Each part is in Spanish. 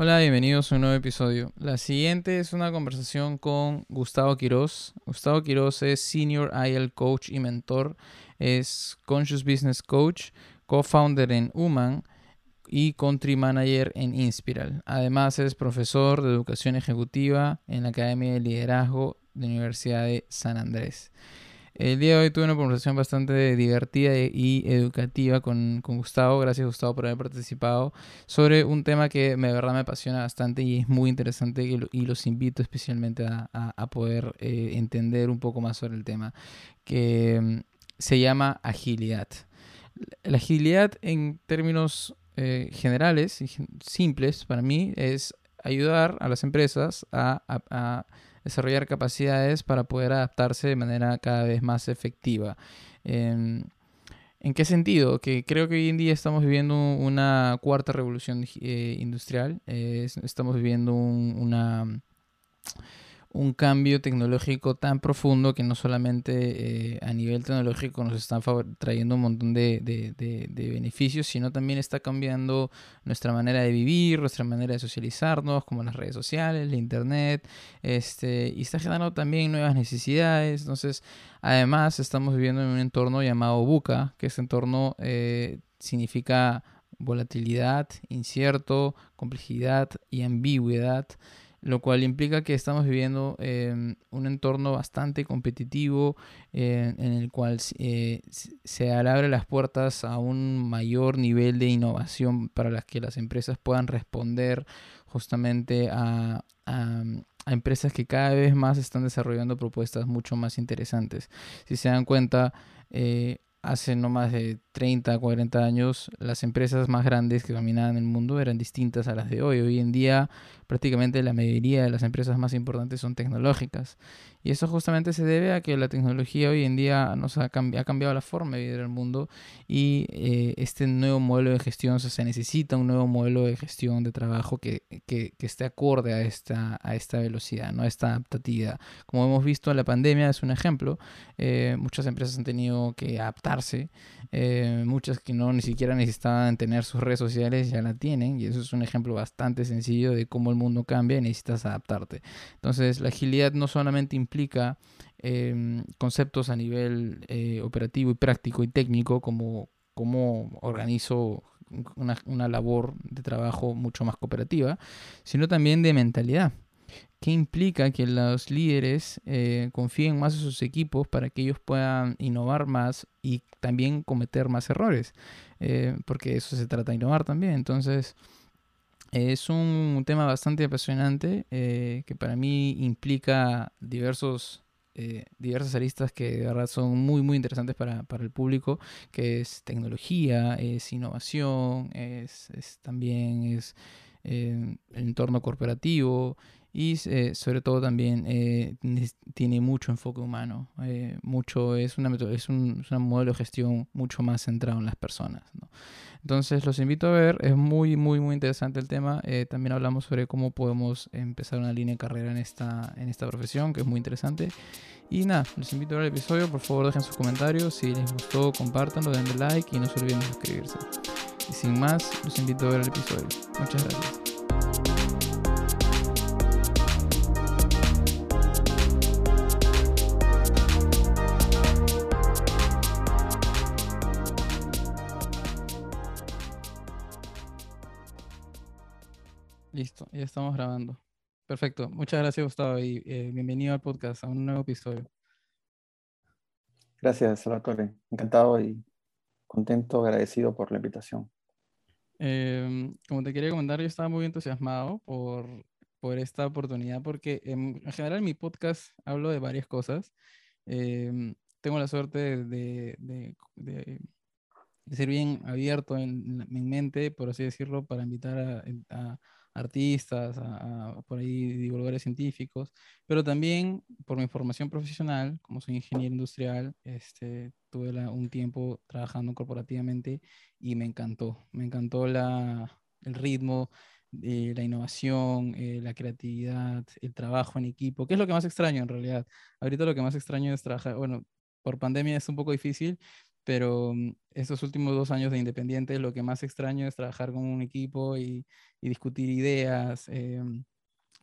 Hola, bienvenidos a un nuevo episodio. La siguiente es una conversación con Gustavo Quiroz. Gustavo Quiroz es Senior IL Coach y mentor, es Conscious Business Coach, co-founder en Human y country manager en Inspiral. Además es profesor de educación ejecutiva en la Academia de Liderazgo de la Universidad de San Andrés. El día de hoy tuve una conversación bastante divertida e, y educativa con, Gustavo. Gracias Gustavo por haber participado sobre un tema que de verdad me apasiona bastante y es muy interesante y los invito especialmente a, poder eh, entender un poco más sobre el tema que mm, se llama agilidad. La agilidad en términos eh, generales y simples para mí es ayudar a las empresas a desarrollar capacidades para poder adaptarse de manera cada vez más efectiva. Em, ¿En qué sentido? Que creo que hoy en día estamos viviendo una cuarta revolución eh, industrial, estamos viviendo una un cambio tecnológico tan profundo que no solamente eh, a nivel tecnológico nos está trayendo un montón de, beneficios, sino también está cambiando nuestra manera de vivir, nuestra manera de socializarnos, como las redes sociales, la internet, este, y está generando también nuevas necesidades. Entonces, además, estamos viviendo en un entorno llamado buca, que ese entorno eh, significa volatilidad, incierto, complejidad y ambigüedad lo cual implica que estamos viviendo em, un entorno bastante competitivo eh, en el cual eh, se abre las puertas a un mayor nivel de innovación para las que las empresas puedan responder justamente a, a, empresas que cada vez más están desarrollando propuestas mucho más interesantes. Si se dan cuenta, eh, hace no más de 30, 40 años, las empresas más grandes que dominaban el mundo eran distintas a las de hoy. Hoy en día prácticamente la mayoría de las empresas más importantes son tecnológicas. Y eso justamente se debe a que la tecnología hoy en día nos ha, ha cambiado la forma de vivir el mundo y eh, este nuevo modelo de gestión, se necesita un nuevo modelo de gestión de trabajo que, que, que, esté acorde a esta, a esta velocidad, ¿no? a esta adaptatividad. Como hemos visto en la pandemia, es un ejemplo, eh, muchas empresas han tenido que adaptarse. Eh, muchas que no ni siquiera necesitaban tener sus redes sociales ya la tienen y eso es un ejemplo bastante sencillo de cómo el mundo cambia necesitas adaptarte. Entonces la agilidad no solamente implica em, conceptos a nivel eh, operativo y práctico y técnico como cómo organizo una, una labor de trabajo mucho más cooperativa, sino también de mentalidad que implica que los líderes eh, confíen más en sus equipos para que ellos puedan innovar más y también cometer más errores, eh, porque eso se trata de innovar también. Entonces, es un tema bastante apasionante eh, que para mí implica diversos diversas aristas que de verdad son muy muy interesantes para, el público, que es tecnología, es innovación, es, es también es el entorno corporativo, y eh, sobre todo también eh, tiene mucho enfoque humano, eh, mucho, es, una es, un, modelo de gestión mucho más centrado en las personas. Entonces los invito a ver, es muy, muy, muy interesante el tema. también hablamos sobre cómo podemos empezar una línea de carrera en esta, en esta profesión, que es muy interesante. Y nada, los invito a ver el episodio, por favor dejen sus comentarios, si les gustó compártanlo, denle like y no se olviden de suscribirse. Y sin más, los invito a ver el episodio. Muchas gracias. Listo, ya estamos grabando. Perfecto. Muchas gracias, Gustavo, y eh, bienvenido al podcast, a un nuevo episodio. Gracias, Salvatore. Encantado y contento, agradecido por la invitación. Em, como te quería comentar, yo estaba muy entusiasmado por, por esta oportunidad, porque en, general en mi podcast hablo de varias cosas. Em, tengo la suerte de, de, de, ser bien abierto en, mi mente, por así decirlo, para invitar a artistas, por ahí divulgadores científicos, pero también por mi formación profesional, como soy ingeniero industrial, este, tuve un tiempo trabajando corporativamente y me encantó, me encantó la, el ritmo, eh, la innovación, eh, la creatividad, el trabajo en equipo, que es lo que más extraño en realidad. Ahorita lo que más extraño es trabajar, bueno, por pandemia es un poco difícil, pero mm, estos últimos dos años de independiente lo que más extraño es trabajar con un equipo y, discutir ideas, em,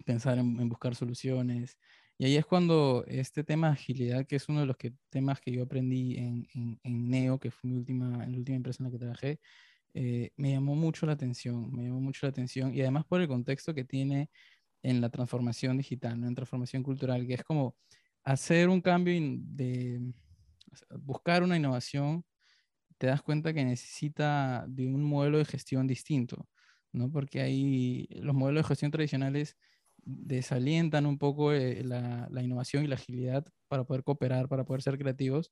pensar en, buscar soluciones. Y ahí es cuando este tema de agilidad, que es uno de los que, temas que yo aprendí en, en, Neo, que fue mi última, la última empresa en la que trabajé, eh, me llamó mucho la atención, me llamó mucho la atención y además por el contexto que tiene en la transformación digital, en la transformación cultural, que es como hacer un cambio de buscar una innovación, te das cuenta que necesita de un modelo de gestión distinto, ¿no? Porque ahí los modelos de gestión tradicionales desalientan un poco eh, la, la, innovación y la agilidad para poder cooperar, para poder ser creativos,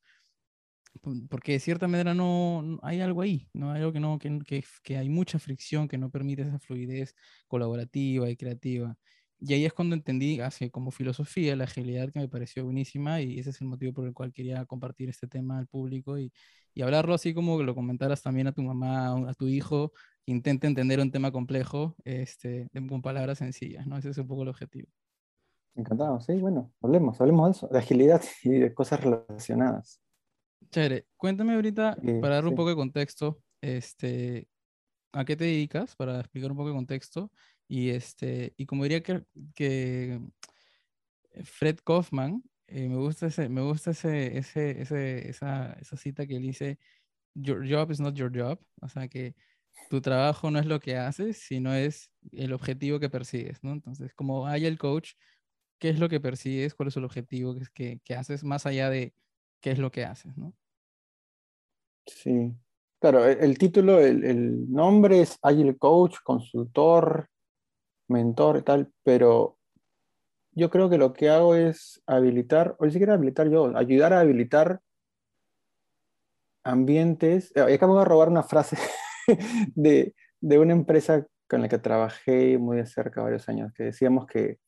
porque de cierta manera no, hay algo ahí, no hay algo que no que, que, que, hay mucha fricción que no permite esa fluidez colaborativa y creativa. Y ahí es cuando entendí, así como filosofía, la agilidad que me pareció buenísima y ese es el motivo por el cual quería compartir este tema al público y, y hablarlo así como que lo comentaras también a tu mamá, a tu hijo, que intente entender un tema complejo este, con palabras sencillas, ¿no? Ese es un poco el objetivo. Encantado, sí, bueno, hablemos, hablemos de eso, de agilidad y de cosas relacionadas. Chévere, cuéntame ahorita, eh, para dar un poco de contexto, este, ¿a qué te dedicas? Para explicar un poco de contexto. Y, este, y como diría que, que Fred Kaufman, eh, me gusta, ese, me gusta ese, ese, ese, esa, esa cita que él dice, Your job is not your job. O sea que tu trabajo no es lo que haces, sino es el objetivo que persigues, ¿no? Entonces, como hay el coach, ¿qué es lo que persigues? ¿Cuál es el objetivo que, que, que haces más allá de qué es lo que haces, ¿no? Sí, claro, el, el título, el, el, nombre es Agile Coach, consultor, mentor y tal, pero yo creo que lo que hago es habilitar, o ni siquiera habilitar yo, ayudar a habilitar ambientes. Y acá me voy a robar una frase de, de, una empresa con la que trabajé muy de cerca varios años, que decíamos que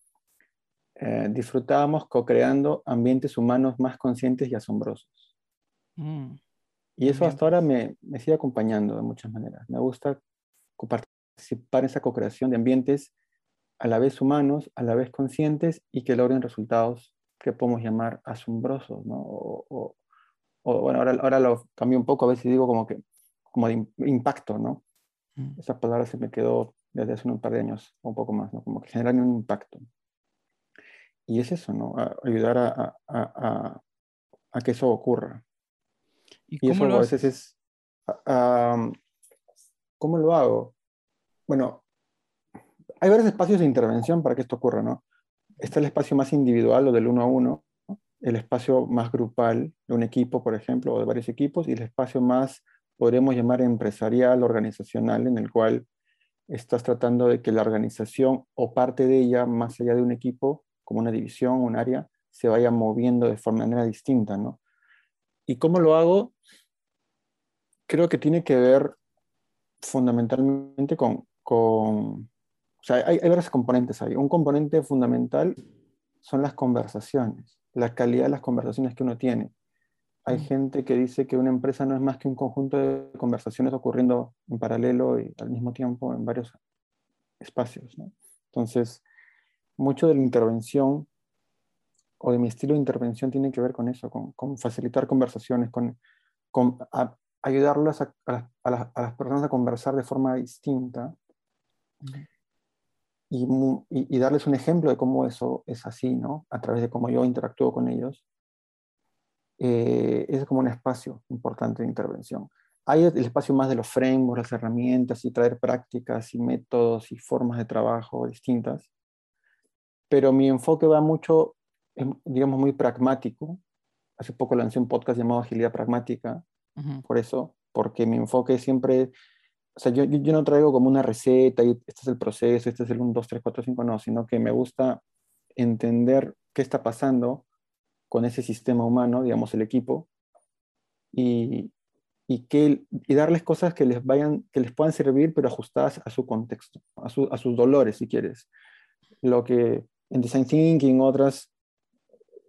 eh, disfrutábamos co-creando ambientes humanos más conscientes y asombrosos. Mm, y eso hasta ahora me, me sigue acompañando de muchas maneras. Me gusta participar en esa co-creación de ambientes a la vez humanos, a la vez conscientes y que logren resultados que podemos llamar asombrosos, ¿no? O, bueno, ahora, ahora lo cambio un poco, a veces digo como que, como de impacto, ¿no? Mm. Esa palabra se me quedó desde hace un par de años, o un poco más, ¿no? Como que generan un impacto. Y es eso, ¿no? ayudar a, a, a, que eso ocurra. Y, eso a veces es... ¿Cómo lo hago? Bueno, hay varios espacios de intervención para que esto ocurra, ¿no? Está el espacio más individual o del uno a uno, el espacio más grupal de un equipo, por ejemplo, o de varios equipos, y el espacio más, podríamos llamar, empresarial, organizacional, en el cual estás tratando de que la organización o parte de ella, más allá de un equipo, como una división, un área, se vaya moviendo de forma manera distinta, ¿no? ¿Y cómo lo hago? Creo que tiene que ver fundamentalmente con, sea, hay, varios componentes ahí. Un componente fundamental son las conversaciones, la calidad de las conversaciones que uno tiene. Hay mm. gente que dice que una empresa no es más que un conjunto de conversaciones ocurriendo en paralelo y al mismo tiempo en varios espacios. Entonces, mucho de la intervención o de mi estilo de intervención tiene que ver con eso, con, facilitar conversaciones, con, con ayudarlas a, las, personas a conversar de forma distinta y, darles un ejemplo de cómo eso es así, ¿no? A través de cómo yo interactúo con ellos. Eh, es como un espacio importante de intervención. Hay el espacio más de los frameworks, las herramientas y traer prácticas y métodos y formas de trabajo distintas. Pero mi enfoque va mucho, digamos, muy pragmático. Hace poco lancé un podcast llamado Agilidad Pragmática, por eso, porque mi enfoque siempre o sea, yo, yo, no traigo como una receta y este es el proceso, este es el 1, 2, 3, 4, 5, no, sino que me gusta entender qué está pasando con ese sistema humano, digamos, el equipo, y, y, que, y darles cosas que les, vayan, que les puedan servir, pero ajustadas a su contexto, a, su, a sus dolores, si quieres. Lo que en Design Thinking, otras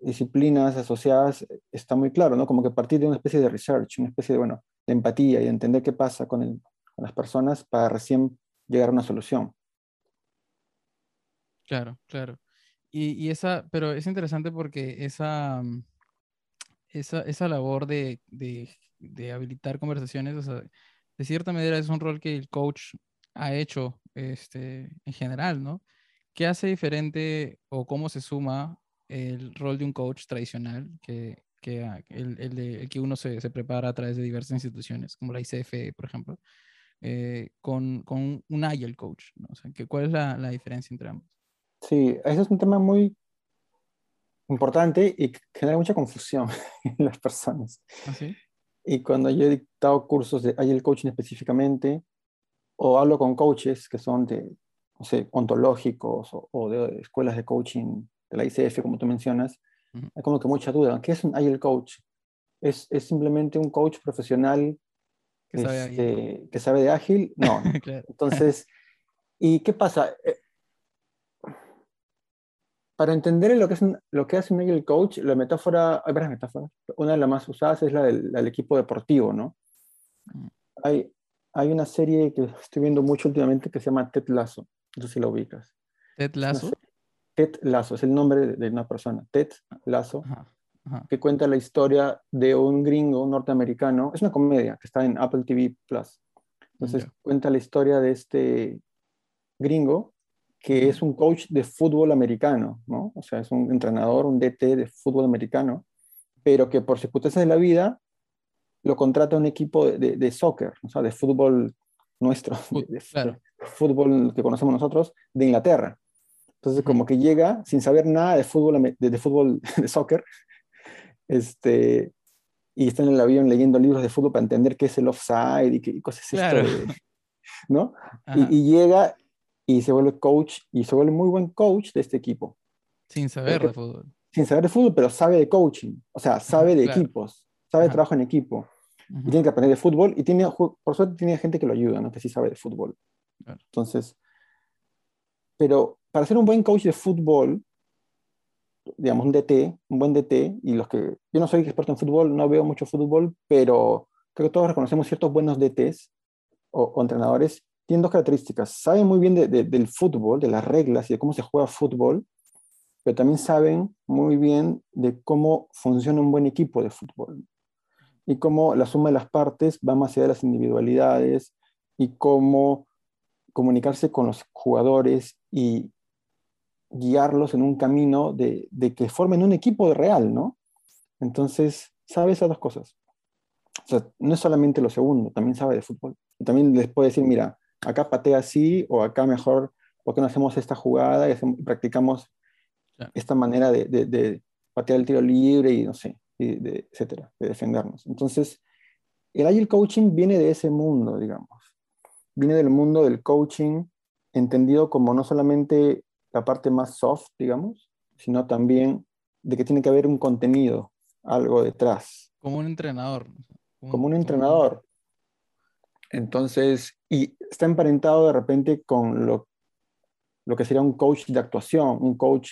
disciplinas asociadas, está muy claro, ¿no? Como que partir de una especie de research, una especie de, bueno, de empatía y entender qué pasa con el, con las personas para recién llegar a una solución. Claro, claro. Y, esa, pero es interesante porque esa, mm, esa, esa labor de, de habilitar conversaciones, o sea, de cierta manera es un rol que el coach ha hecho este, en general, ¿no? ¿Qué hace diferente o cómo se suma el rol de un coach tradicional que, que el, el, de, el, que uno se, se, prepara a través de diversas instituciones, como la ICF, por ejemplo, eh, con, con, un agile coach? ¿no? O sea, ¿cuál es la, la diferencia entre ambos? Sí, ese es un tema muy importante y genera mucha confusión en las personas. ¿Ah, sí? Y cuando yo he dictado cursos de Agile Coaching específicamente, o hablo con coaches que son de, no sé, ontológicos o, o de escuelas de coaching de la ICF, como tú mencionas, hay como que mucha duda. ¿Qué es un Agile Coach? ¿Es, es simplemente un coach profesional que sabe, este, que sabe de ágil? No. claro. Entonces, ¿y qué pasa? Eh, para entender lo que, es un, lo que hace un Agile Coach, la metáfora, hay varias metáforas. Una de las más usadas es la del, la del equipo deportivo, ¿no? Mm. Hay, hay una serie que estoy viendo mucho últimamente que se llama Ted Lasso. No sé si la ubicas. ¿Ted Lasso? Ted Lasso, es el nombre de una persona. Ted Lasso, Ajá, ajá. que cuenta la historia de un gringo un norteamericano. Es una comedia que está en Apple TV Plus. Entonces cuenta la historia de este gringo que es un coach de fútbol americano, ¿no? O sea, es un entrenador, un DT de fútbol americano, pero que por circunstancias de la vida lo contrata un equipo de, de, de soccer, o sea, de fútbol nuestro, de, claro. fútbol que conocemos nosotros, de Inglaterra. Entonces, como que llega sin saber nada de fútbol, de fútbol, de soccer, este, y está en el avión leyendo libros de fútbol para entender qué es el offside y qué y cosas Claro. esto, de- ¿no? Ajá, Y, y llega y se vuelve coach, y se vuelve muy buen coach de este equipo, Sin saber porque- de fútbol. sin saber de fútbol, pero sabe de coaching, o sea, sabe de claro. equipos, sabe de Ajá. trabajo en equipo, y tiene que aprender de fútbol, y tiene, por suerte tiene gente que lo ayuda, ¿no? Que sí sabe de fútbol. Claro. Entonces, pero para ser un buen coach de fútbol, digamos, un DT, un buen DT, y los que, yo no soy experto en fútbol, no veo mucho fútbol, pero creo que todos reconocemos ciertos buenos DTs o, o entrenadores, tienen dos características. Saben muy bien de- de- del fútbol, de las reglas y de cómo se juega fútbol, pero también saben muy bien de cómo funciona un buen equipo de fútbol y cómo la suma de las partes va más allá de las individualidades y cómo comunicarse con los jugadores y guiarlos en un camino de, de que formen un equipo real, ¿no? Entonces, sabe esas dos cosas. O sea, no es solamente lo segundo, también sabe de fútbol. Y también les puede decir, mira, acá patea así, o acá mejor, ¿por qué no hacemos esta jugada y, hacemos- y practicamos Claro. esta manera de, de- de patear el tiro libre y no sé, y de, etcétera, de defendernos? Entonces, el Agile Coaching viene de ese mundo, digamos. Viene del mundo del coaching entendido como no solamente la parte más soft, digamos, sino también de que tiene que haber un contenido, algo detrás, Como un entrenador. ¿no? como un entrenador. Entonces, y está emparentado de repente con lo, lo que sería un coach de actuación, un coach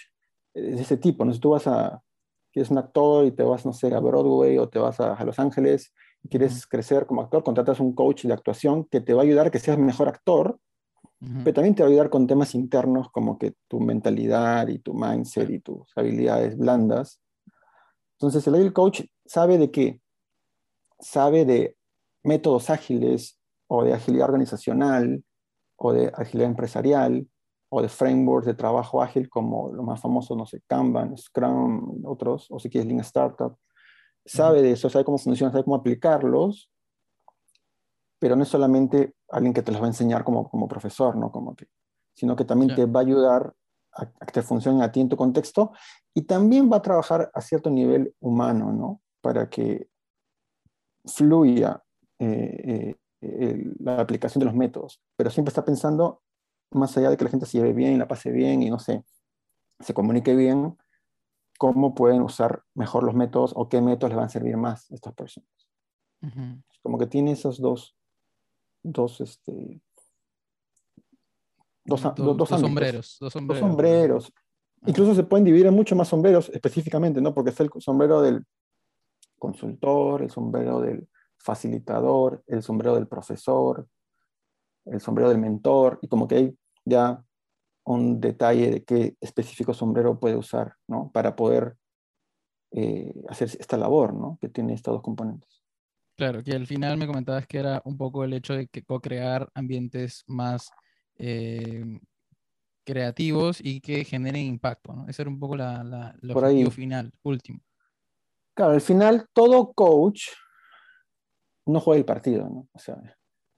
de ese tipo. No sé, tú vas a, quieres un actor y te vas, no sé, a Broadway o te vas a, a Los Ángeles y quieres Ujú. crecer como actor, contratas un coach de actuación que te va a ayudar a que seas mejor actor, Pero también te va a ayudar con temas internos como que tu mentalidad y tu mindset y tus habilidades blandas. Entonces, el Agile Coach sabe de qué? Sabe de métodos ágiles o de agilidad organizacional o de agilidad empresarial o de frameworks de trabajo ágil como los más famosos, no sé, Kanban, Scrum, otros, o si quieres Lean Startup. Sabe de eso, sabe cómo funciona, sabe cómo aplicarlos, pero no es solamente alguien que te los va a enseñar como, como profesor, ¿no? Como que, sino que también Claro. te va a ayudar a, a que te funcionen a ti en tu contexto y también va a trabajar a cierto nivel humano, ¿no? Para que fluya eh, eh, la aplicación de los métodos, pero siempre está pensando más allá de que la gente se lleve bien, la pase bien y no sé, se comunique bien, cómo pueden usar mejor los métodos o qué métodos les van a servir más a estas personas. ujú. Como que tiene esos dos, dos, este, dos, dos sombreros. Dos Dos sombreros. Incluso se pueden dividir en mucho más sombreros específicamente, ¿no? Porque está el sombrero del consultor, el sombrero del facilitador, el sombrero del profesor, el sombrero del mentor, y como que hay ya un detalle de qué específico sombrero puede usar, ¿no? Para poder eh, hacer esta labor, ¿no? Que tiene estos dos componentes. Claro, que al final me comentabas que era un poco el hecho de que co-crear ambientes más eh, creativos y que generen impacto, ¿no? Ese era un poco la, la, Por ahí. final, último. Claro, al final todo coach no juega el partido, ¿no? O sea,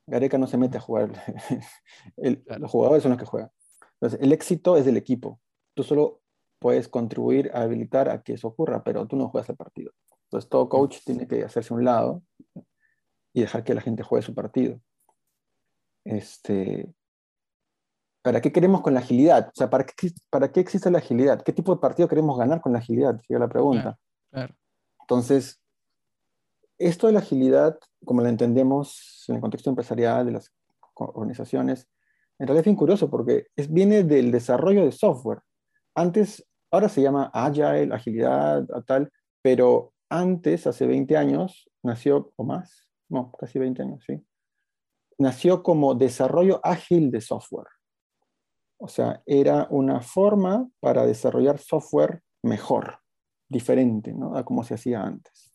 Gareca no se mete a jugar. El- Claro. Los jugadores son los que juegan. Entonces, el éxito es del equipo. Tú solo puedes contribuir a habilitar a que eso ocurra, pero tú no juegas el partido. Entonces, todo coach tiene que hacerse un lado y dejar que la gente juegue su partido. Este, ¿Para qué queremos con la agilidad? O sea, ¿para qué, ¿para qué existe la agilidad? ¿Qué tipo de partido queremos ganar con la agilidad? Sería la pregunta. Claro. Entonces, esto de la agilidad, como la entendemos en el contexto empresarial de las organizaciones, en realidad es bien curioso porque es, viene del desarrollo de software. Antes, ahora se llama agile, agilidad, tal, pero antes, hace 20 años, nació, o más, no, casi 20 años, sí, nació como desarrollo ágil de software. O sea, era una forma para desarrollar software mejor, diferente, ¿no? A como se hacía antes.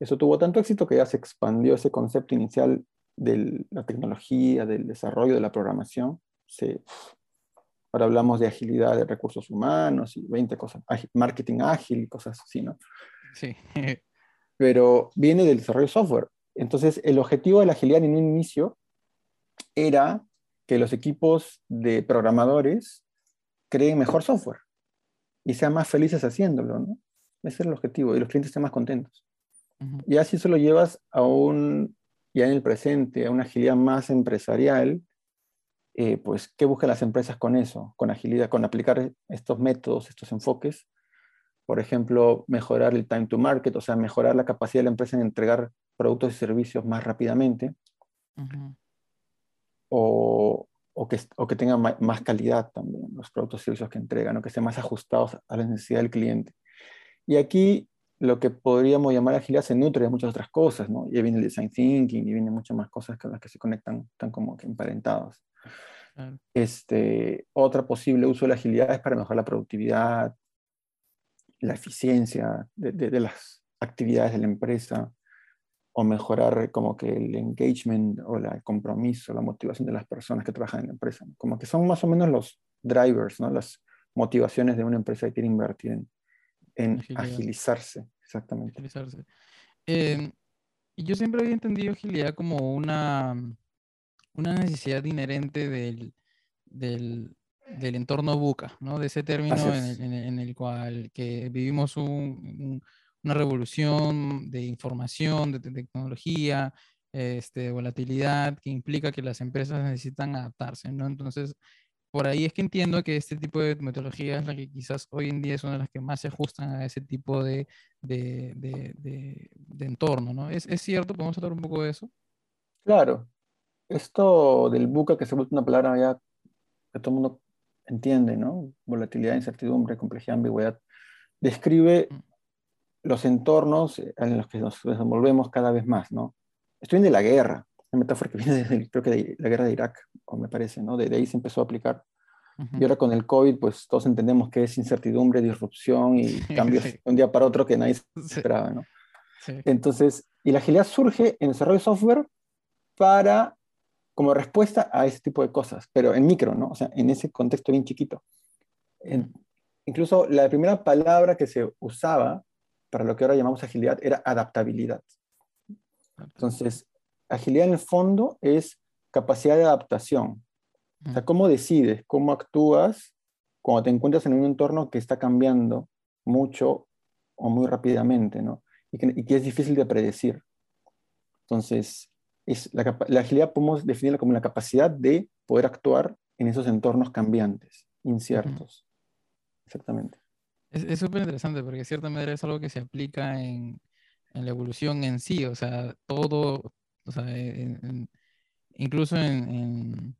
Eso tuvo tanto éxito que ya se expandió ese concepto inicial de la tecnología, del desarrollo, de la programación. Se- ahora hablamos de agilidad de recursos humanos y 20 cosas, marketing ágil y cosas así, ¿no? Sí. Pero viene del desarrollo de software. Entonces, el objetivo de la agilidad en un inicio era que los equipos de programadores creen mejor software y sean más felices haciéndolo, ¿no? Ese era el objetivo, y los clientes estén más contentos. Ujú. Y así eso lo llevas a un, ya en el presente, a una agilidad más empresarial, eh, pues, ¿qué buscan las empresas con eso? Con agilidad, con aplicar estos métodos, estos enfoques. Por ejemplo, mejorar el time to market, o sea, mejorar la capacidad de la empresa en entregar productos y servicios más rápidamente, Ujú. o, o que, o que tengan más calidad también los productos y servicios que entregan, o que estén más ajustados a la necesidad del cliente. Y aquí lo que podríamos llamar agilidad se nutre de muchas otras cosas, ¿no? Ya viene el design thinking y vienen muchas más cosas con las que se conectan, están como que emparentados. Claro. Este, otra posible uso de la agilidad es para mejorar la productividad, la eficiencia de, de- de las actividades de la empresa, o mejorar como que el engagement o la- el compromiso, la motivación de las personas que trabajan en la empresa. Como que son más o menos los drivers, ¿no? Las motivaciones de una empresa que quiere invertir en, en agilizarse, exactamente. utilizarse. Eh, y yo siempre había entendido agilidad como una, una necesidad inherente del, del, del entorno buca, ¿no? De ese término es. en el- en el cual que vivimos un- un- una revolución de información, de, te- tecnología, este, volatilidad, que implica que las empresas necesitan adaptarse, ¿no? Entonces, por ahí es que entiendo que este tipo de metodología es la que quizás hoy en día es una de las que más se ajustan a ese tipo de, de, de- de- de entorno, ¿no? ¿Es, es cierto? ¿Podemos hablar un poco de eso? Claro, esto del buca que se vuelve una palabra ya que todo el mundo entiende, ¿no? Volatilidad, incertidumbre, complejidad, ambigüedad, describe Mm. Los entornos en los que nos desenvolvemos cada vez más, ¿no? Esto viene de la guerra, una metáfora que viene desde, creo que de la guerra de Irak, o me parece, ¿no? De, ahí se empezó a aplicar. Y ahora con el COVID, pues todos entendemos que es incertidumbre, disrupción y cambios de un día para otro que nadie esperaba, ¿no? sí. Entonces, y la agilidad surge en el desarrollo de software para, como respuesta a ese tipo de cosas, pero en micro, ¿no? O sea, en ese contexto bien chiquito. En- incluso la primera palabra que se usaba para lo que ahora llamamos agilidad era adaptabilidad. Entonces, agilidad en el fondo es capacidad de adaptación. O sea, cómo decides, cómo actúas cuando te encuentras en un entorno que está cambiando mucho o muy rápidamente, ¿no? Y que, y que es difícil de predecir. Entonces, es la, la agilidad podemos definirla como la capacidad de poder actuar en esos entornos cambiantes, inciertos. Exactamente. Es súper interesante porque de cierta manera es algo que se aplica en, en la evolución en sí, o sea, todo, o sea, en- en- incluso en,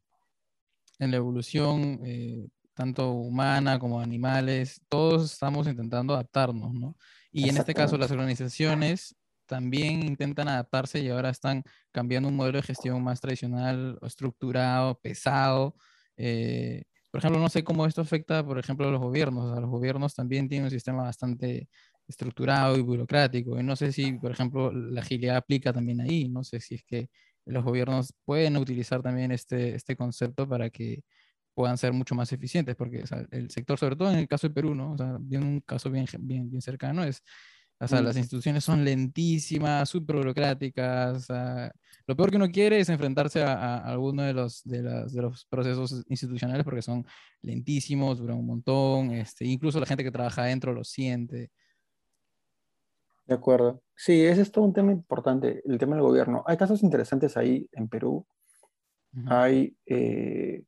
la evolución, eh, tanto humana como animales, todos estamos intentando adaptarnos, ¿no? Y en este caso las organizaciones también intentan adaptarse y ahora están cambiando un modelo de gestión más tradicional, estructurado, pesado. eh, por ejemplo, no sé cómo esto afecta, por ejemplo, a los gobiernos. O sea, los gobiernos también tienen un sistema bastante estructurado y burocrático. Y no sé si, por ejemplo, la agilidad aplica también ahí. No sé si es que los gobiernos pueden utilizar también este, este concepto para que puedan ser mucho más eficientes, porque el sector, sobre todo en el caso de Perú, ¿no? O sea, un caso bien, bien, bien cercano, es o sea, las instituciones son lentísimas, súper burocráticas. lo peor que uno quiere es enfrentarse a, alguno de los, de, de, los procesos institucionales porque son lentísimos, duran un montón. Este, incluso la gente que trabaja adentro lo siente. De acuerdo. Sí, ese es todo un tema importante, el tema del gobierno. Hay casos interesantes ahí en Perú. Hay, eh,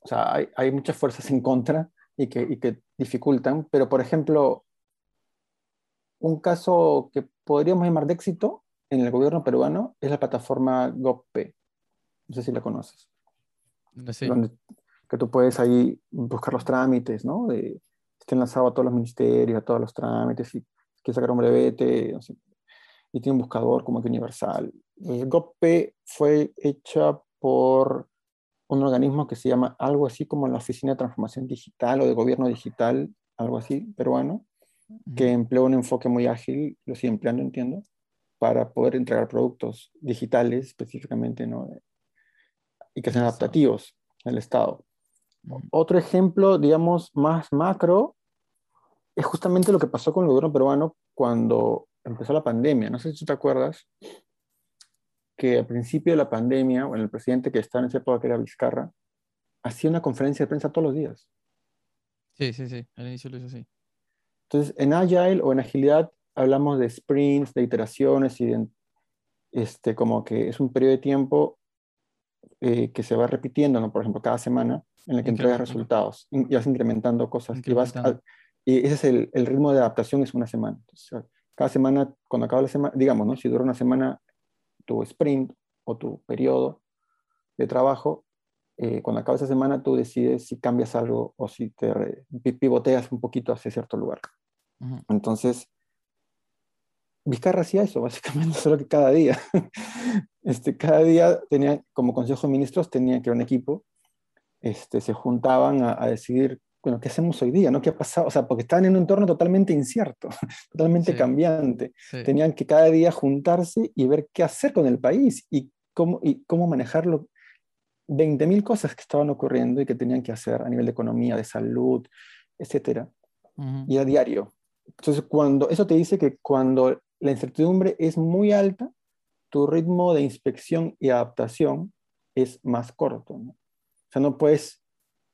o sea, hay, hay muchas fuerzas en contra y que, dificultan, pero por ejemplo, un caso que podríamos llamar de éxito en el gobierno peruano es la plataforma GovP. No sé si la conoces. Sí. Donde, que tú puedes ahí buscar los trámites, ¿no? De, estén lanzados a todos los ministerios, a todos los trámites, y que sacar un brevete, no sé, y tiene un buscador como que universal. GovP fue hecha por un organismo que se llama algo así como la Oficina de Transformación Digital o de Gobierno Digital, algo así, peruano, que emplea un enfoque muy ágil, lo sigue empleando, entiendo, para poder entregar productos digitales específicamente, ¿no? Y que sean adaptativos al Estado. Otro ejemplo, digamos, más macro, es justamente lo que pasó con el gobierno peruano cuando empezó la pandemia. No sé si tú te acuerdas, que al principio de la pandemia, bueno, el presidente que estaba en esa época, que era Vizcarra, hacía una conferencia de prensa todos los días. Sí, sí, sí, al inicio lo hizo así. Entonces, en Agile o en agilidad hablamos de sprints, de iteraciones y de, este, como que es un periodo de tiempo eh, que se va repitiendo, ¿no? Por ejemplo, cada semana en el que entregas resultados y vas incrementando cosas. Y, vas y ese es el, el, ritmo de adaptación, es una semana. cada semana, cuando acaba la semana, digamos, ¿no? Si dura una semana, tu sprint o tu periodo de trabajo, eh, cuando acaba esa semana tú decides si cambias algo o si te pivoteas un poquito hacia cierto lugar. Entonces, Vizcarra hacía eso, básicamente, solo que cada día. este, cada día tenía, como Consejo de Ministros, tenía que un equipo, este, se juntaban a decidir bueno, ¿qué hacemos hoy día? ¿no? ¿Qué ha pasado? O sea, porque estaban en un entorno totalmente incierto, totalmente cambiante. Tenían que cada día juntarse y ver qué hacer con el país y cómo, y cómo manejarlo. 20.000 cosas que estaban ocurriendo y que tenían que hacer a nivel de economía, de salud, etcétera. Y a diario. Entonces, cuando, eso te dice que cuando la incertidumbre es muy alta, tu ritmo de inspección y adaptación es más corto. ¿no? O sea, no puedes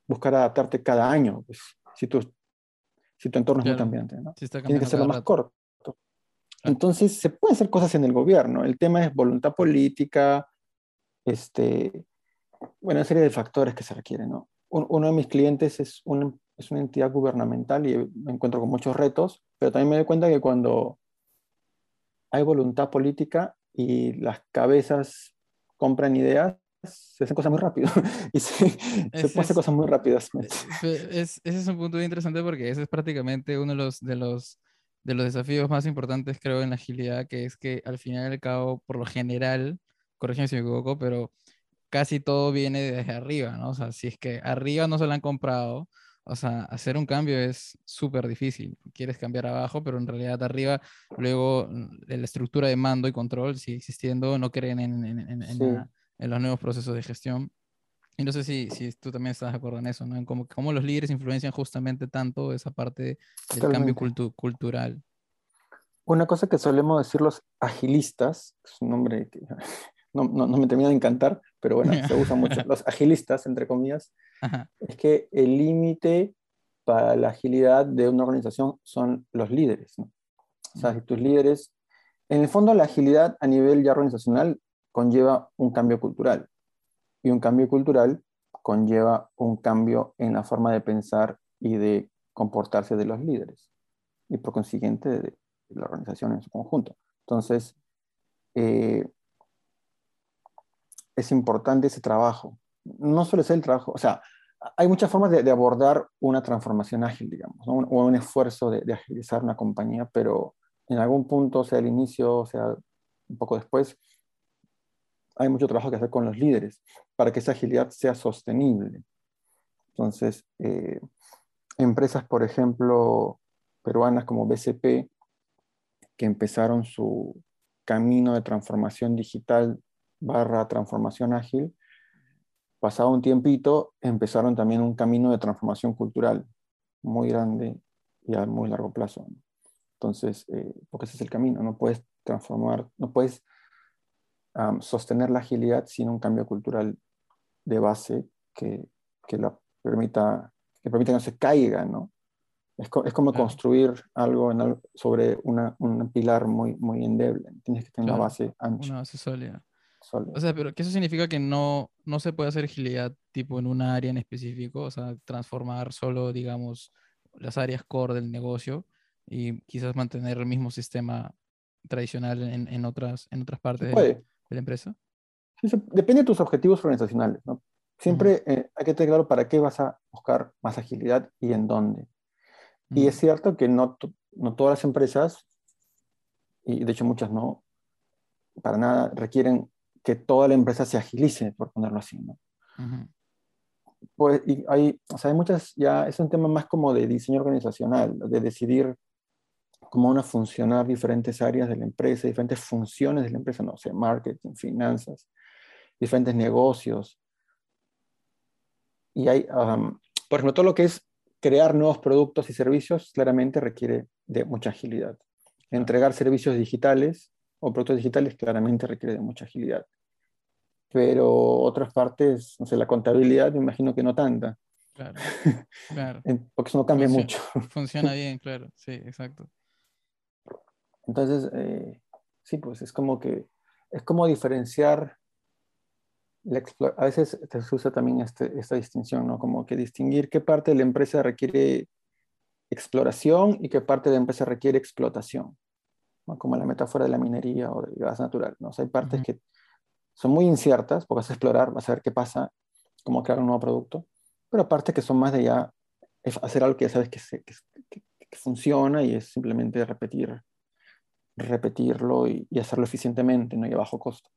buscar adaptarte cada año, pues, si, tu, si tu entorno es muy cambiante. ¿no? Tiene que ser lo más corto. Entonces, se pueden hacer cosas en el gobierno. El tema es voluntad política, este, bueno, una serie de factores que se requieren. ¿no? uno de mis clientes es, un, es una entidad gubernamental y me encuentro con muchos retos, pero también me doy cuenta que cuando hay voluntad política y las cabezas compran ideas, se hacen cosas muy rápido y se, se pueden hacer cosas muy rápidas. Eh, es, ese es un punto muy interesante porque ese es prácticamente uno de los, de los, de los desafíos más importantes, creo, en la agilidad, que es que al final y al cabo, por lo general, corrígeme si me equivoco, pero casi todo viene desde arriba, ¿no? O sea, si es que arriba no se lo han comprado, o sea, hacer un cambio es súper difícil. Quieres cambiar abajo, pero en realidad arriba, luego mm, la estructura de mando y control sigue existiendo, no creen en, en, en, en en los nuevos procesos de gestión. Y no sé si, si tú también estás de acuerdo en eso, ¿no? En cómo, cómo los líderes influencian justamente tanto esa parte del cambio cultural. Una cosa que solemos decir los agilistas, es un nombre que no, no, me termina de encantar, pero bueno, se usa mucho, los agilistas, entre comillas, es que el límite para la agilidad de una organización son los líderes. ¿no? O sea, si tus líderes, en el fondo la agilidad a nivel ya organizacional conlleva un cambio cultural. Y un cambio cultural conlleva un cambio en la forma de pensar y de comportarse de los líderes y por consiguiente de, la organización en su conjunto. Entonces, eh, es importante ese trabajo. No suele ser el trabajo, o sea, hay muchas formas de, abordar una transformación ágil, digamos, o un, esfuerzo de, de, agilizar una compañía, pero en algún punto, sea el inicio, sea un poco después, hay mucho trabajo que hacer con los líderes para que esa agilidad sea sostenible. Entonces, eh, empresas, por ejemplo, peruanas como BCP, que empezaron su camino de transformación digital barra transformación ágil, pasado un tiempito, empezaron también un camino de transformación cultural muy grande y a muy largo plazo. Entonces, eh, porque ese es el camino, no puedes transformar, no puedes sostener la agilidad sin un cambio cultural de base que, que la permita, que permita que no se caiga, ¿no? Es, es como construir algo sobre una, un pilar muy, muy endeble. Tienes que tener una base ancha. Una base sólida. O sea, pero que eso significa que no, no se puede hacer agilidad tipo en una área en específico, o sea, transformar solo, digamos, las áreas core del negocio y quizás mantener el mismo sistema tradicional en, en otras, en otras partes de, la empresa. depende de tus objetivos organizacionales, ¿no? Siempre eh, hay que tener claro para qué vas a buscar más agilidad y en dónde. Y es cierto que no, no todas las empresas, y de hecho muchas no, para nada requieren que toda la empresa se agilice, por ponerlo así, ¿no? Pues y hay, o sea, hay muchas, ya es un tema más como de diseño organizacional, de decidir cómo van a funcionar diferentes áreas de la empresa, diferentes funciones de la empresa, no sé, marketing, finanzas, diferentes negocios. Y hay, por ejemplo, todo lo que es crear nuevos productos y servicios claramente requiere de mucha agilidad. Entregar servicios digitales o productos digitales claramente requiere de mucha agilidad. Pero otras partes, no sé, la contabilidad, me imagino que no tanta. Claro, claro. Porque eso no cambia mucho. Funciona bien, claro, sí, exacto. Entonces, eh, sí, pues es como que, es como diferenciar, a veces se usa también este, esta distinción, ¿no? Como que distinguir qué parte de la empresa requiere exploración y qué parte de la empresa requiere explotación como la metáfora de la minería o del gas natural. ¿no? hay partes que son muy inciertas, porque vas a explorar, vas a ver qué pasa, cómo crear un nuevo producto, pero partes que son más de ya hacer algo que ya sabes que, que, funciona y es simplemente repetir, repetirlo y, hacerlo eficientemente ¿no? y a bajo costo.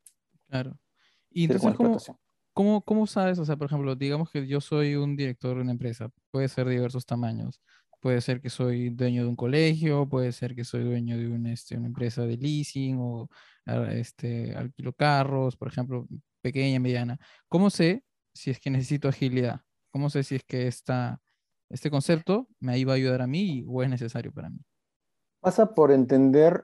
Claro. Y entonces, ¿cómo, ¿cómo, ¿cómo sabes? O sea, por ejemplo, digamos que yo soy un director de una empresa, puede ser de diversos tamaños. Puede ser que soy dueño de un colegio, puede ser que soy dueño de este, una empresa de leasing o ah, este, alquilo carros, por ejemplo, pequeña, mediana. ¿Cómo sé si es que necesito agilidad? ¿Cómo sé si es que esta, este concepto me iba a ayudar a mí o es necesario para mí? Pasa por entender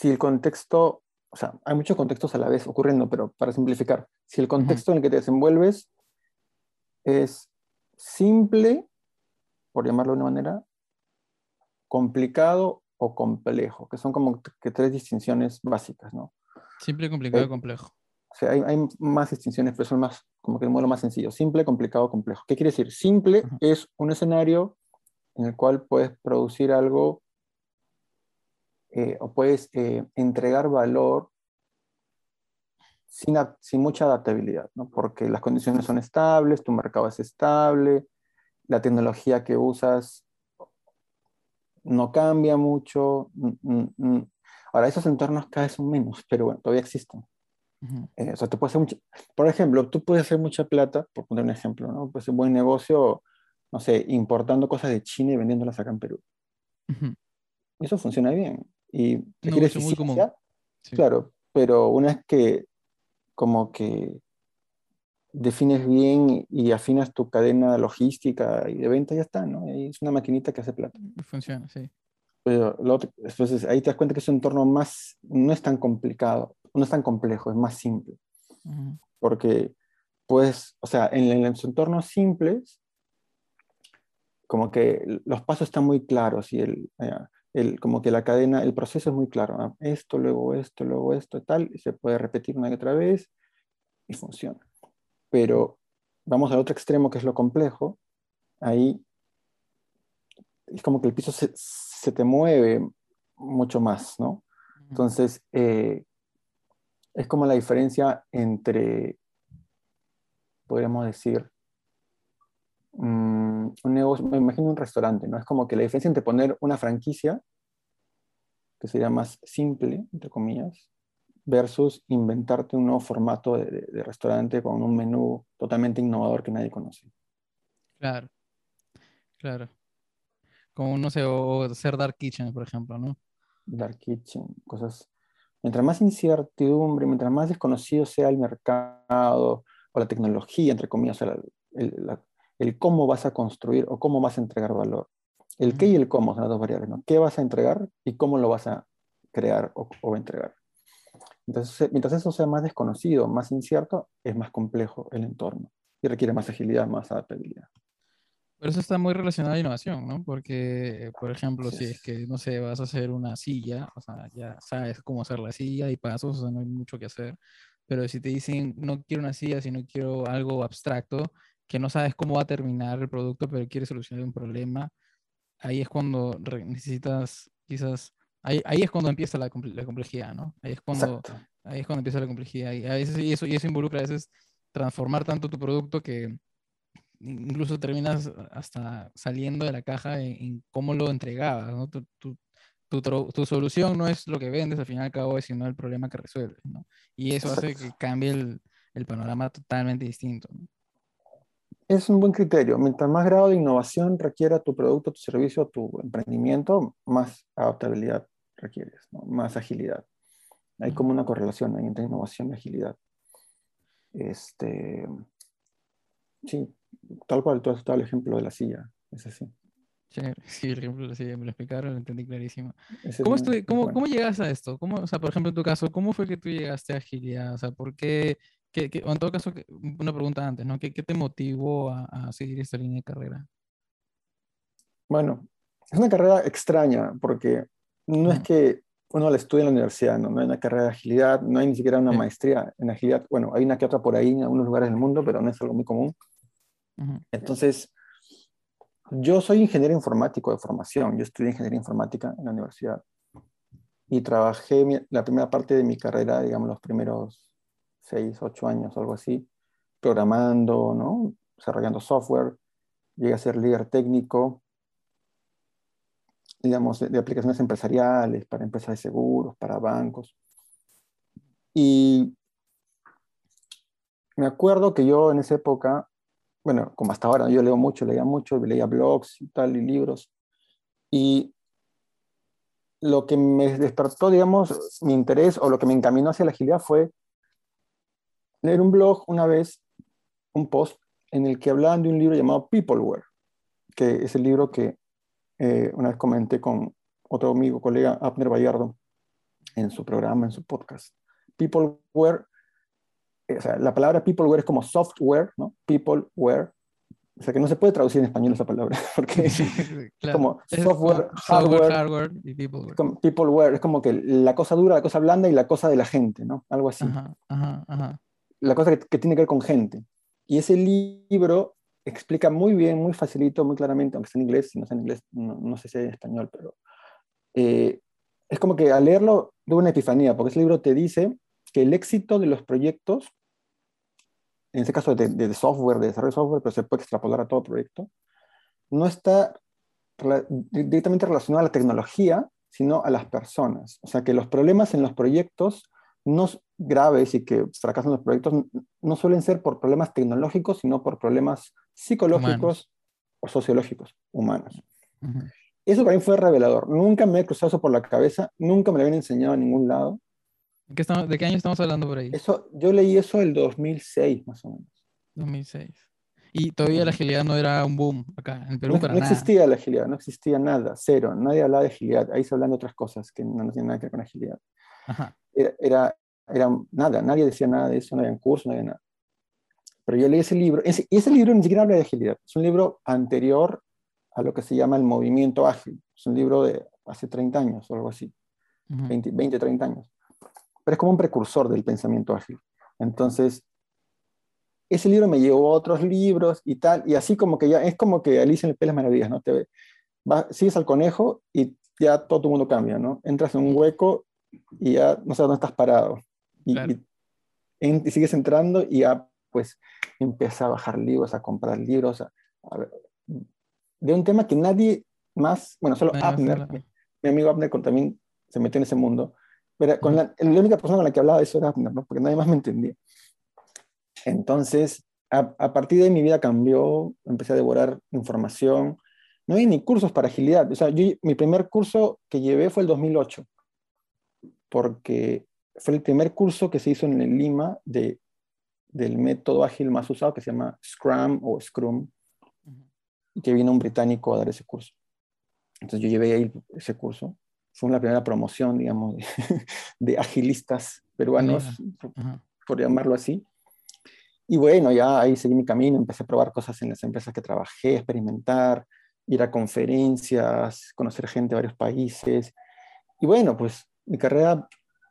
si el contexto, o sea, hay muchos contextos a la vez ocurriendo, pero para simplificar, si el contexto en el que te desenvuelves es simple por llamarlo de una manera, complicado o complejo, que son como que tres distinciones básicas, ¿no? Simple, complicado y eh, complejo. O sea, hay, más distinciones, pero son más, como que el modo más sencillo. Simple, complicado, complejo. ¿Qué quiere decir? Simple es un escenario en el cual puedes producir algo eh, o puedes eh, entregar valor sin, sin, mucha adaptabilidad, ¿no? porque las condiciones son estables, tu mercado es estable, la tecnología que usas no cambia mucho. Mm, mm, mm. Ahora, esos entornos cada vez son menos, pero bueno, todavía existen. Eh, o sea, tú puedes hacer mucha, por ejemplo, tú puedes hacer mucha plata, por poner un ejemplo, ¿no? Pues un buen negocio, no sé, importando cosas de China y vendiéndolas acá en Perú. Eso funciona bien. Y requiere muy común. Claro, pero una vez que como que defines bien y afinas tu cadena logística y de venta, ya está, ¿no? es una maquinita que hace plata. Funciona, sí. Pero entonces ahí te das cuenta que es un entorno más, no es tan complicado, no es tan complejo, es más simple. Porque, pues, o sea, en, los entornos simples, como que los pasos están muy claros y el, eh, el, como que la cadena, el proceso es muy claro. Esto, luego esto, luego esto, tal, y se puede repetir una y otra vez y funciona pero vamos al otro extremo que es lo complejo, ahí es como que el piso se, te mueve mucho más, ¿no? Entonces, eh, es como la diferencia entre, podríamos decir, mm, un negocio, me imagino un restaurante, ¿no? Es como que la diferencia entre poner una franquicia, que sería más simple, entre comillas, versus inventarte un nuevo formato de, restaurante con un menú totalmente innovador que nadie conoce. Claro, claro. Como, no sé, o hacer Dark Kitchen, por ejemplo, ¿no? Dark Kitchen, cosas. Mientras más incertidumbre, mientras más desconocido sea el mercado o la tecnología, entre comillas, el, cómo vas a construir o cómo vas a entregar valor. El qué y el cómo son las dos variables, ¿no? ¿Qué vas a entregar y cómo lo vas a crear o, o entregar? Entonces, mientras eso sea más desconocido, más incierto, es más complejo el entorno y requiere más agilidad, más adaptabilidad. Pero eso está muy relacionado a la innovación, ¿no? Porque, por ejemplo, si es que, no sé, vas a hacer una silla, o sea, ya sabes cómo hacer la silla y pasos, o sea, no hay mucho que hacer. Pero si te dicen, no quiero una silla, sino quiero algo abstracto, que no sabes cómo va a terminar el producto, pero quieres solucionar un problema, ahí es cuando necesitas quizás, ahí, ahí es cuando empieza la, la complejidad, ¿no? Ahí es cuando, ahí es cuando empieza la complejidad. Y a veces y eso, y eso involucra a veces transformar tanto tu producto que incluso terminas hasta saliendo de la caja en, cómo lo entregabas, ¿no? Tu, tu, tu, solución no es lo que vendes al fin y al cabo, sino el problema que resuelves, ¿no? Y eso hace que cambie el, el panorama totalmente distinto. ¿no? Es un buen criterio. Mientras más grado de innovación requiera tu producto, tu servicio, tu emprendimiento, más adaptabilidad requieres, ¿no? más agilidad. Hay como una correlación entre innovación y agilidad. Este, sí, tal cual, tú has el ejemplo de la silla, es así. Sí, el ejemplo de la silla me lo explicaron, lo entendí clarísimo. ¿Cómo, cómo, ¿Cómo, llegaste a esto? ¿Cómo, o sea, por ejemplo, en tu caso, ¿cómo fue que tú llegaste a agilidad? O sea, ¿por qué? O en todo caso, una pregunta antes, ¿no? ¿Qué, qué te motivó a, a, seguir esta línea de carrera? Bueno, es una carrera extraña porque no es que uno la estudia en la universidad, ¿no? no hay una carrera de agilidad, no hay ni siquiera una maestría en agilidad. Bueno, hay una que otra por ahí en algunos lugares del mundo, pero no es algo muy común. Entonces, yo soy ingeniero informático de formación, yo estudié ingeniería informática en la universidad y trabajé la primera parte de mi carrera, digamos, los primeros seis, ocho años, algo así, programando, ¿no? desarrollando software, llegué a ser líder técnico, digamos, de, aplicaciones empresariales, para empresas de seguros, para bancos. Y me acuerdo que yo en esa época bueno, como hasta ahora, yo leo mucho, leía mucho, leía blogs y tal, y libros. Y lo que me despertó, digamos, mi interés o lo que me encaminó hacia la agilidad fue leer un blog una vez, un post, en el que hablaban de un libro llamado Peopleware, que es el libro que eh, una vez comenté con otro amigo, colega, Abner Bayardo, en su programa, en su podcast. Peopleware o sea, la palabra peopleware es como software, ¿no? Peopleware. O sea, que no se puede traducir en español esa palabra, porque es como software, hardware, y peopleware. peopleware. Es como que la cosa dura, la cosa blanda y la cosa de la gente, ¿no? Algo así. La cosa que, tiene que ver con gente. Y ese libro explica muy bien, muy facilito, muy claramente, aunque está en inglés, si no está en inglés, no, sé si es en español, pero eh, es como que al leerlo tuve una epifanía, porque ese libro te dice que el éxito de los proyectos en este caso de, software, de desarrollo de software, pero se puede extrapolar a todo proyecto, no está directamente relacionado a la tecnología, sino a las personas. O sea, que los problemas en los proyectos no graves y que fracasan los proyectos no suelen ser por problemas tecnológicos, sino por problemas psicológicos o sociológicos humanos. Eso para mí fue revelador. Nunca me he cruzado eso por la cabeza, nunca me lo habían enseñado en ningún lado. ¿De qué año estamos hablando por ahí? Eso, yo leí eso el 2006, más o menos. 2006. Y todavía la agilidad no era un boom acá en Perú. No, no existía la agilidad, no existía nada, cero. Nadie hablaba de agilidad. Ahí se hablan de otras cosas que no, tienen nada que ver con agilidad. Era, era, nada, nadie decía nada de eso, no había curso, no había nada. Pero yo leí ese libro, ese, y ese libro ni siquiera habla de agilidad. Es un libro anterior a lo que se llama el movimiento ágil. Es un libro de hace 30 años o algo así, 20, 20, 30 años pero es como un precursor del pensamiento ágil. Entonces, ese libro me llevó a otros libros y tal, y así como que ya, es como que Alicia en el País las Maravillas, ¿no? Te, sigues al conejo y ya todo tu mundo cambia, ¿no? Entras en un hueco y ya no sabes dónde estás parado. Y, sigues entrando y ya, pues, empieza a bajar libros, a comprar libros, de un tema que nadie más, bueno, solo Abner, mi, amigo Abner también se metió en ese mundo, con la, única persona con la que hablaba de eso era Abner, ¿no? porque nadie más me entendía. Entonces, a, partir de ahí mi vida cambió, empecé a devorar información, no hay ni cursos para agilidad. O sea, yo, mi primer curso que llevé fue el 2008, porque fue el primer curso que se hizo en Lima de, del método ágil más usado, que se llama Scrum o Scrum, y que vino un británico a dar ese curso. Entonces yo llevé ahí ese curso. Fue la primera promoción, digamos, de, agilistas peruanos, por, llamarlo así. Y bueno, ya ahí seguí mi camino, empecé a probar cosas en las empresas que trabajé, experimentar, ir a conferencias, conocer gente de varios países. Y bueno, pues mi carrera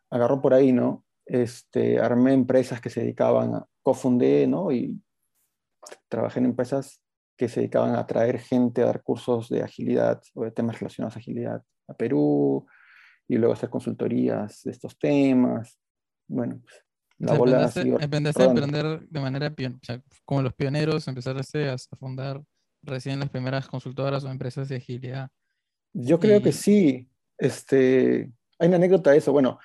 agarró por ahí, ¿no? Este, armé empresas que se dedicaban a, cofundé, ¿no? Y trabajé en empresas que se dedicaban a traer gente a dar cursos de agilidad o de temas relacionados a agilidad a Perú y luego hacer consultorías de estos temas. Bueno, pues la bola empezaste, a emprender de manera, o sea, como los pioneros, empezaste a fundar recién las primeras consultoras o empresas de agilidad. Yo creo que sí. Este, hay una anécdota de eso. Bueno,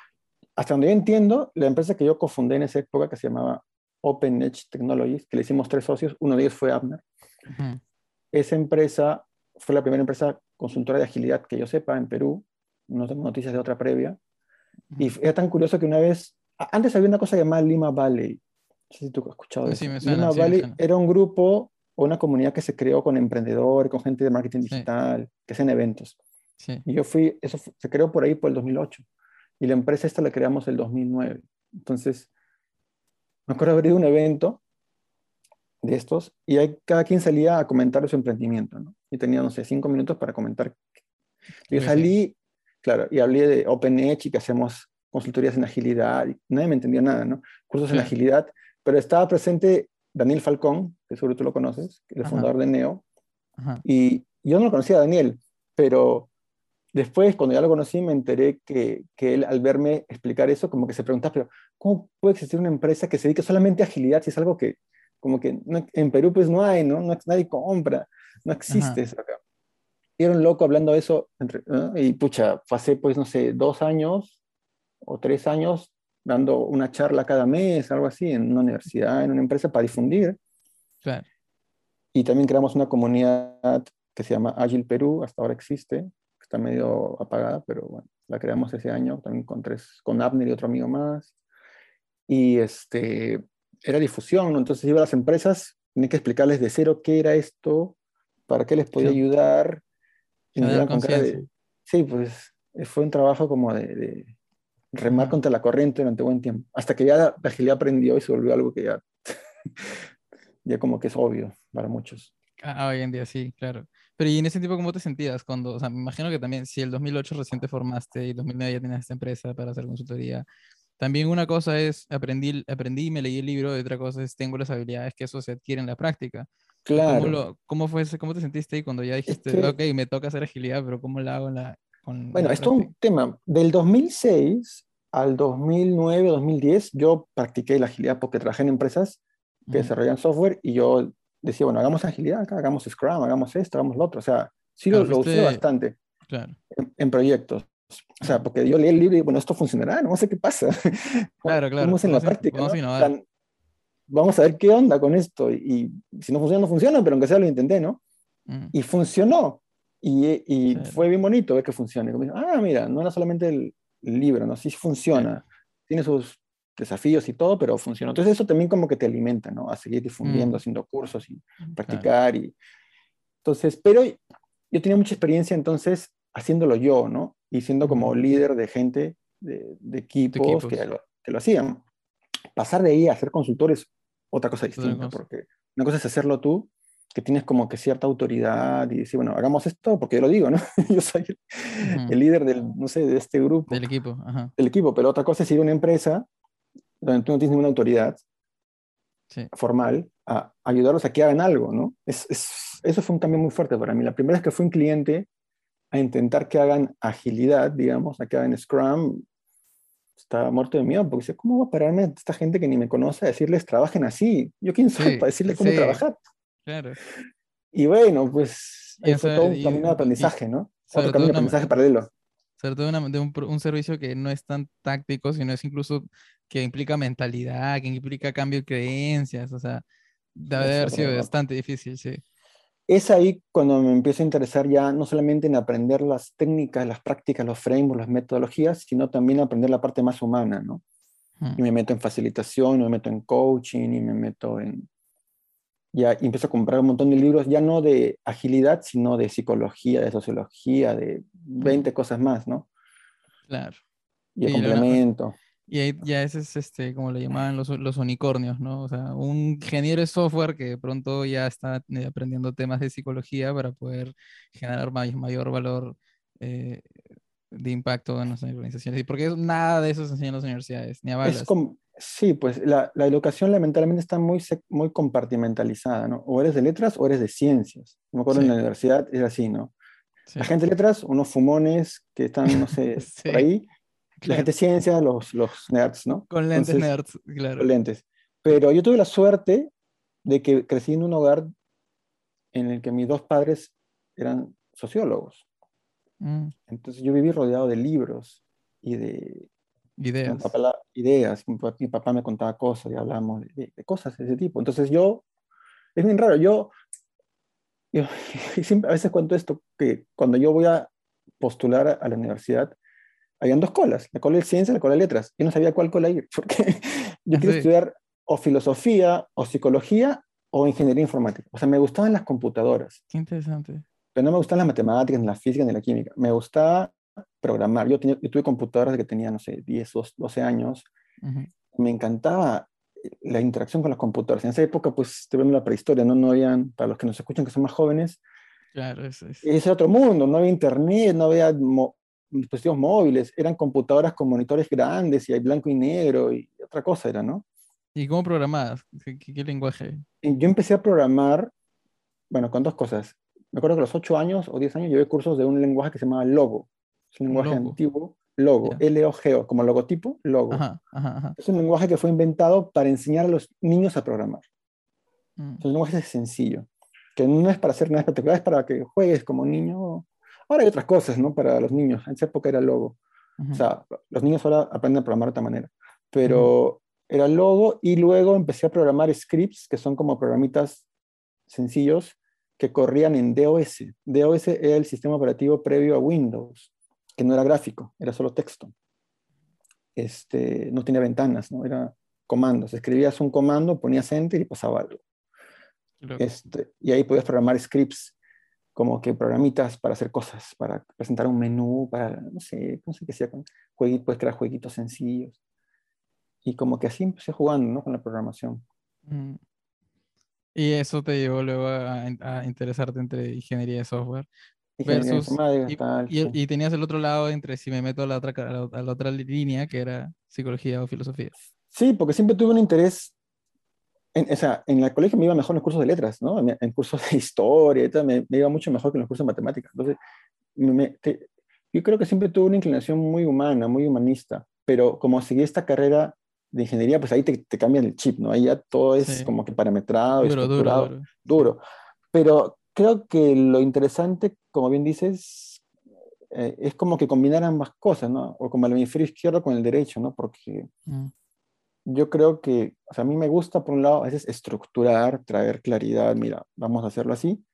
hasta donde yo entiendo, la empresa que yo cofundé en esa época, que se llamaba Open Edge Technologies, que le hicimos tres socios, uno de ellos fue Abner. Esa empresa fue la primera empresa consultora de agilidad que yo sepa en Perú. No tengo noticias de otra previa. Y era tan curioso que una vez, antes había una cosa llamada Lima Valley. No sé si tú has escuchado eso. Lima Valley era un grupo o una comunidad que se creó con emprendedores, con gente de marketing digital, que hacen eventos. Y yo fui, eso se creó por ahí por el 2008. Y la empresa esta la creamos el 2009. Entonces, me acuerdo haber ido a un evento de estos y ahí cada quien salía a comentar su emprendimiento, ¿no? Y tenía, no sé, cinco minutos para comentar. Yo salí, claro, y hablé de OpenEdge y que hacemos consultorías en agilidad. Y nadie me entendía nada, ¿no? Cursos en agilidad, pero estaba presente Daniel Falcón, que seguro tú lo conoces, el fundador de Neo. Y yo no lo conocía a Daniel, pero después, cuando ya lo conocí, me enteré que, que, él, al verme explicar eso, como que se preguntaba, pero ¿cómo puede existir una empresa que se dedique solamente a agilidad si es algo que, como que en Perú pues no hay, ¿no? no nadie compra, no existe eso acá. Y era un loco hablando de eso, entre, y pucha, pasé pues, no sé, dos años o tres años dando una charla cada mes, algo así, en una universidad, en una empresa para difundir. Claro. Y también creamos una comunidad que se llama Agile Perú, hasta ahora existe, está medio apagada, pero bueno, la creamos ese año también con tres, con Abner y otro amigo más. Y este, era difusión, ¿no? entonces iba a las empresas, tenía que explicarles de cero qué era esto, para qué les podía ayudar. Y Sí, pues fue un trabajo como de remar contra la corriente durante buen tiempo, hasta que ya la agilidad aprendió y se volvió algo que ya, ya como que es obvio para muchos. Ah, hoy en día sí, claro. Pero ¿y en ese tiempo cómo te sentías cuando, o sea, me imagino que también si el 2008 recién te formaste y el 2009 ya tenías esta empresa para hacer consultoría, también una cosa es aprendí, aprendí y me leí el libro y otra cosa es tengo las habilidades que eso se adquiere en la práctica. Claro. ¿Cómo, lo, cómo fue, cómo te sentiste ahí cuando ya dijiste, ok, me toca hacer agilidad, pero cómo la hago en la, bueno, esto es un tema. Del 2006 al 2009, 2010, yo practiqué la agilidad porque trabajé en empresas que desarrollan software y yo decía, bueno, hagamos agilidad acá, hagamos Scrum, hagamos esto, hagamos lo otro. O sea, sí lo, usé bastante en, proyectos. O sea, porque yo leí el libro y bueno, esto funcionará, no sé qué pasa. Claro, claro. Vamos en la práctica. Vamos, a ver qué onda con esto. Y, si no funciona, no funciona, pero aunque sea lo intenté, ¿no? Mm. Y funcionó. Y, fue bien bonito ver que funcione. ah, mira, no era solamente el, libro, ¿no? Sí funciona. Tiene sus desafíos y todo, pero funciona. Entonces eso también como que te alimenta, ¿no? A seguir difundiendo, mm. haciendo cursos y practicar. Y... Entonces, pero yo tenía mucha experiencia entonces haciéndolo yo, ¿no? Y siendo como líder de gente, de, equipos, Que, lo, que lo hacían. Pasar de ahí a ser consultor es otra cosa distinta, porque una cosa es hacerlo tú que tienes como que cierta autoridad y decir, bueno, hagamos esto porque yo lo digo, ¿no? yo soy el, líder del, no sé, de este grupo. Del equipo, ajá. Del equipo, pero otra cosa es ir a una empresa donde tú no tienes ninguna autoridad formal a ayudarlos a que hagan algo, ¿no? Es, es, eso fue un cambio muy fuerte para mí. La primera vez que fui un cliente a intentar que hagan agilidad, digamos, a que hagan Scrum, estaba muerto de miedo porque decía, ¿cómo va a pararme a esta gente que ni me conoce a decirles trabajen así? ¿Yo quién soy para decirles cómo trabajar? Claro. Y bueno, pues fue todo un camino de aprendizaje, ¿no? Otro camino de aprendizaje paralelo. Sobre todo de un, un, servicio que no es tan táctico, sino es incluso que implica mentalidad, que implica cambio de creencias, o sea, debe haber sido bastante difícil, sí. es ahí cuando me empiezo a interesar ya no solamente en aprender las técnicas, las prácticas, los frameworks, las metodologías, sino también aprender la parte más humana, ¿no? Y me meto en facilitación, me meto en coaching y me meto en... Ya y empiezo a comprar un montón de libros, ya no de agilidad, sino de psicología, de sociología, de 20 cosas más, ¿no? Claro. Y lo- complemento. Y ahí ya ese es este, como le llamaban los, los unicornios, ¿no? O sea, un ingeniero de software que de pronto ya está eh, aprendiendo temas de psicología para poder generar may- mayor valor eh, de impacto en las organizaciones. Y porque nada de eso se enseña en las universidades, ni a Es balas. Sí, pues la, la educación lamentablemente está muy, muy compartimentalizada, ¿no? O eres de letras o eres de ciencias. Me acuerdo en Sí. la universidad era así, ¿no? Sí, La gente de letras, unos fumones que están, no sé, Sí, por ahí. La claro. gente de ciencias, los, los nerds, ¿no? Con lentes Entonces, nerds, claro. con lentes. Pero yo tuve la suerte de que crecí en un hogar en el que mis dos padres eran sociólogos. Mm, Entonces yo viví rodeado de libros y de mi ideas. papá la- ideas. Mi papá, mi papá me contaba cosas y hablábamos de, de- cosas de ese tipo. Entonces yo, es bien raro, yo, yo siempre, a veces cuento esto, que cuando yo voy a postular a, a la universidad, habían dos colas, la cola de ciencia y la cola de letras. Yo no sabía cuál cola ir, porque yo quería sí. estudiar o filosofía, o psicología, o ingeniería informática. O sea, me gustaban las computadoras, Qué interesante. pero no me gustaban las matemáticas, ni la física, ni la química. Me gustaba programar. Yo, tenía, yo tuve computadoras que tenía, no sé, 10, 12 años. Me encantaba la interacción con las computadoras. En esa época, pues, te vemos la prehistoria, ¿no? No habían, para los que nos escuchan que son más jóvenes, Claro, eso es. ese otro mundo, no había internet, no había mo- dispositivos móviles, eran computadoras con monitores grandes y hay blanco y negro y otra cosa era, ¿no? ¿Y cómo programabas? ¿Qué, qué- qué lenguaje? Yo empecé a programar, bueno, con dos cosas. Me acuerdo que a los 8 años o 10 años llevé cursos de un lenguaje que se llamaba Logo. Es un lenguaje Logo. antiguo, Logo, Ya. L-O-G-O, como logotipo, Logo. Ajá, ajá, ajá. Es un lenguaje que fue inventado para enseñar a los niños a programar. Mm, Es un lenguaje sencillo, que no es para hacer nada espectacular, es para que juegues como niño. Ahora hay otras cosas, ¿no? Para los niños. En esa época era Logo. O sea, los niños ahora aprenden a programar de otra manera. Pero era Logo y luego empecé a programar scripts, que son como programitas sencillos que corrían en DOS. DOS era el sistema operativo previo a Windows, que no era gráfico, era solo texto. Este, no tenía ventanas, ¿no? Era comandos. Escribías un comando, ponías enter y pasaba algo. Este, y ahí podías programar scripts, como que programitas para hacer cosas, para presentar un menú, para, no sé, no sé qué sea, con jueguitos, puedes crear jueguitos sencillos. Y como que así empecé jugando, ¿no? Con la programación. Mm. Y eso te llevó luego a, a interesarte entre ingeniería de software versus y, y- y tenías el otro lado entre si me meto a la otra a la, a la otra línea que era psicología o filosofía. Sí, porque siempre tuve un interés, en, o sea, en el colegio me iba mejor en los cursos de letras, ¿no? En, cursos de historia y tal, me, me iba mucho mejor que en los cursos de matemáticas. Entonces, me- te- yo creo que siempre tuve una inclinación muy humana, muy humanista, pero como seguí esta carrera de ingeniería, pues ahí te, te cambian el chip, ¿no? Ahí ya todo es Sí. como que parametrado, Duro, duro, estructurado, duro. duro. Pero creo que lo interesante, como bien dices, eh, es como que combinar ambas cosas, ¿no? O como el hemisferio izquierdo con el derecho, ¿no? Porque Mm, yo creo que, o sea, a mí me gusta, por un lado, a veces estructurar, traer claridad, mira, vamos a hacerlo así,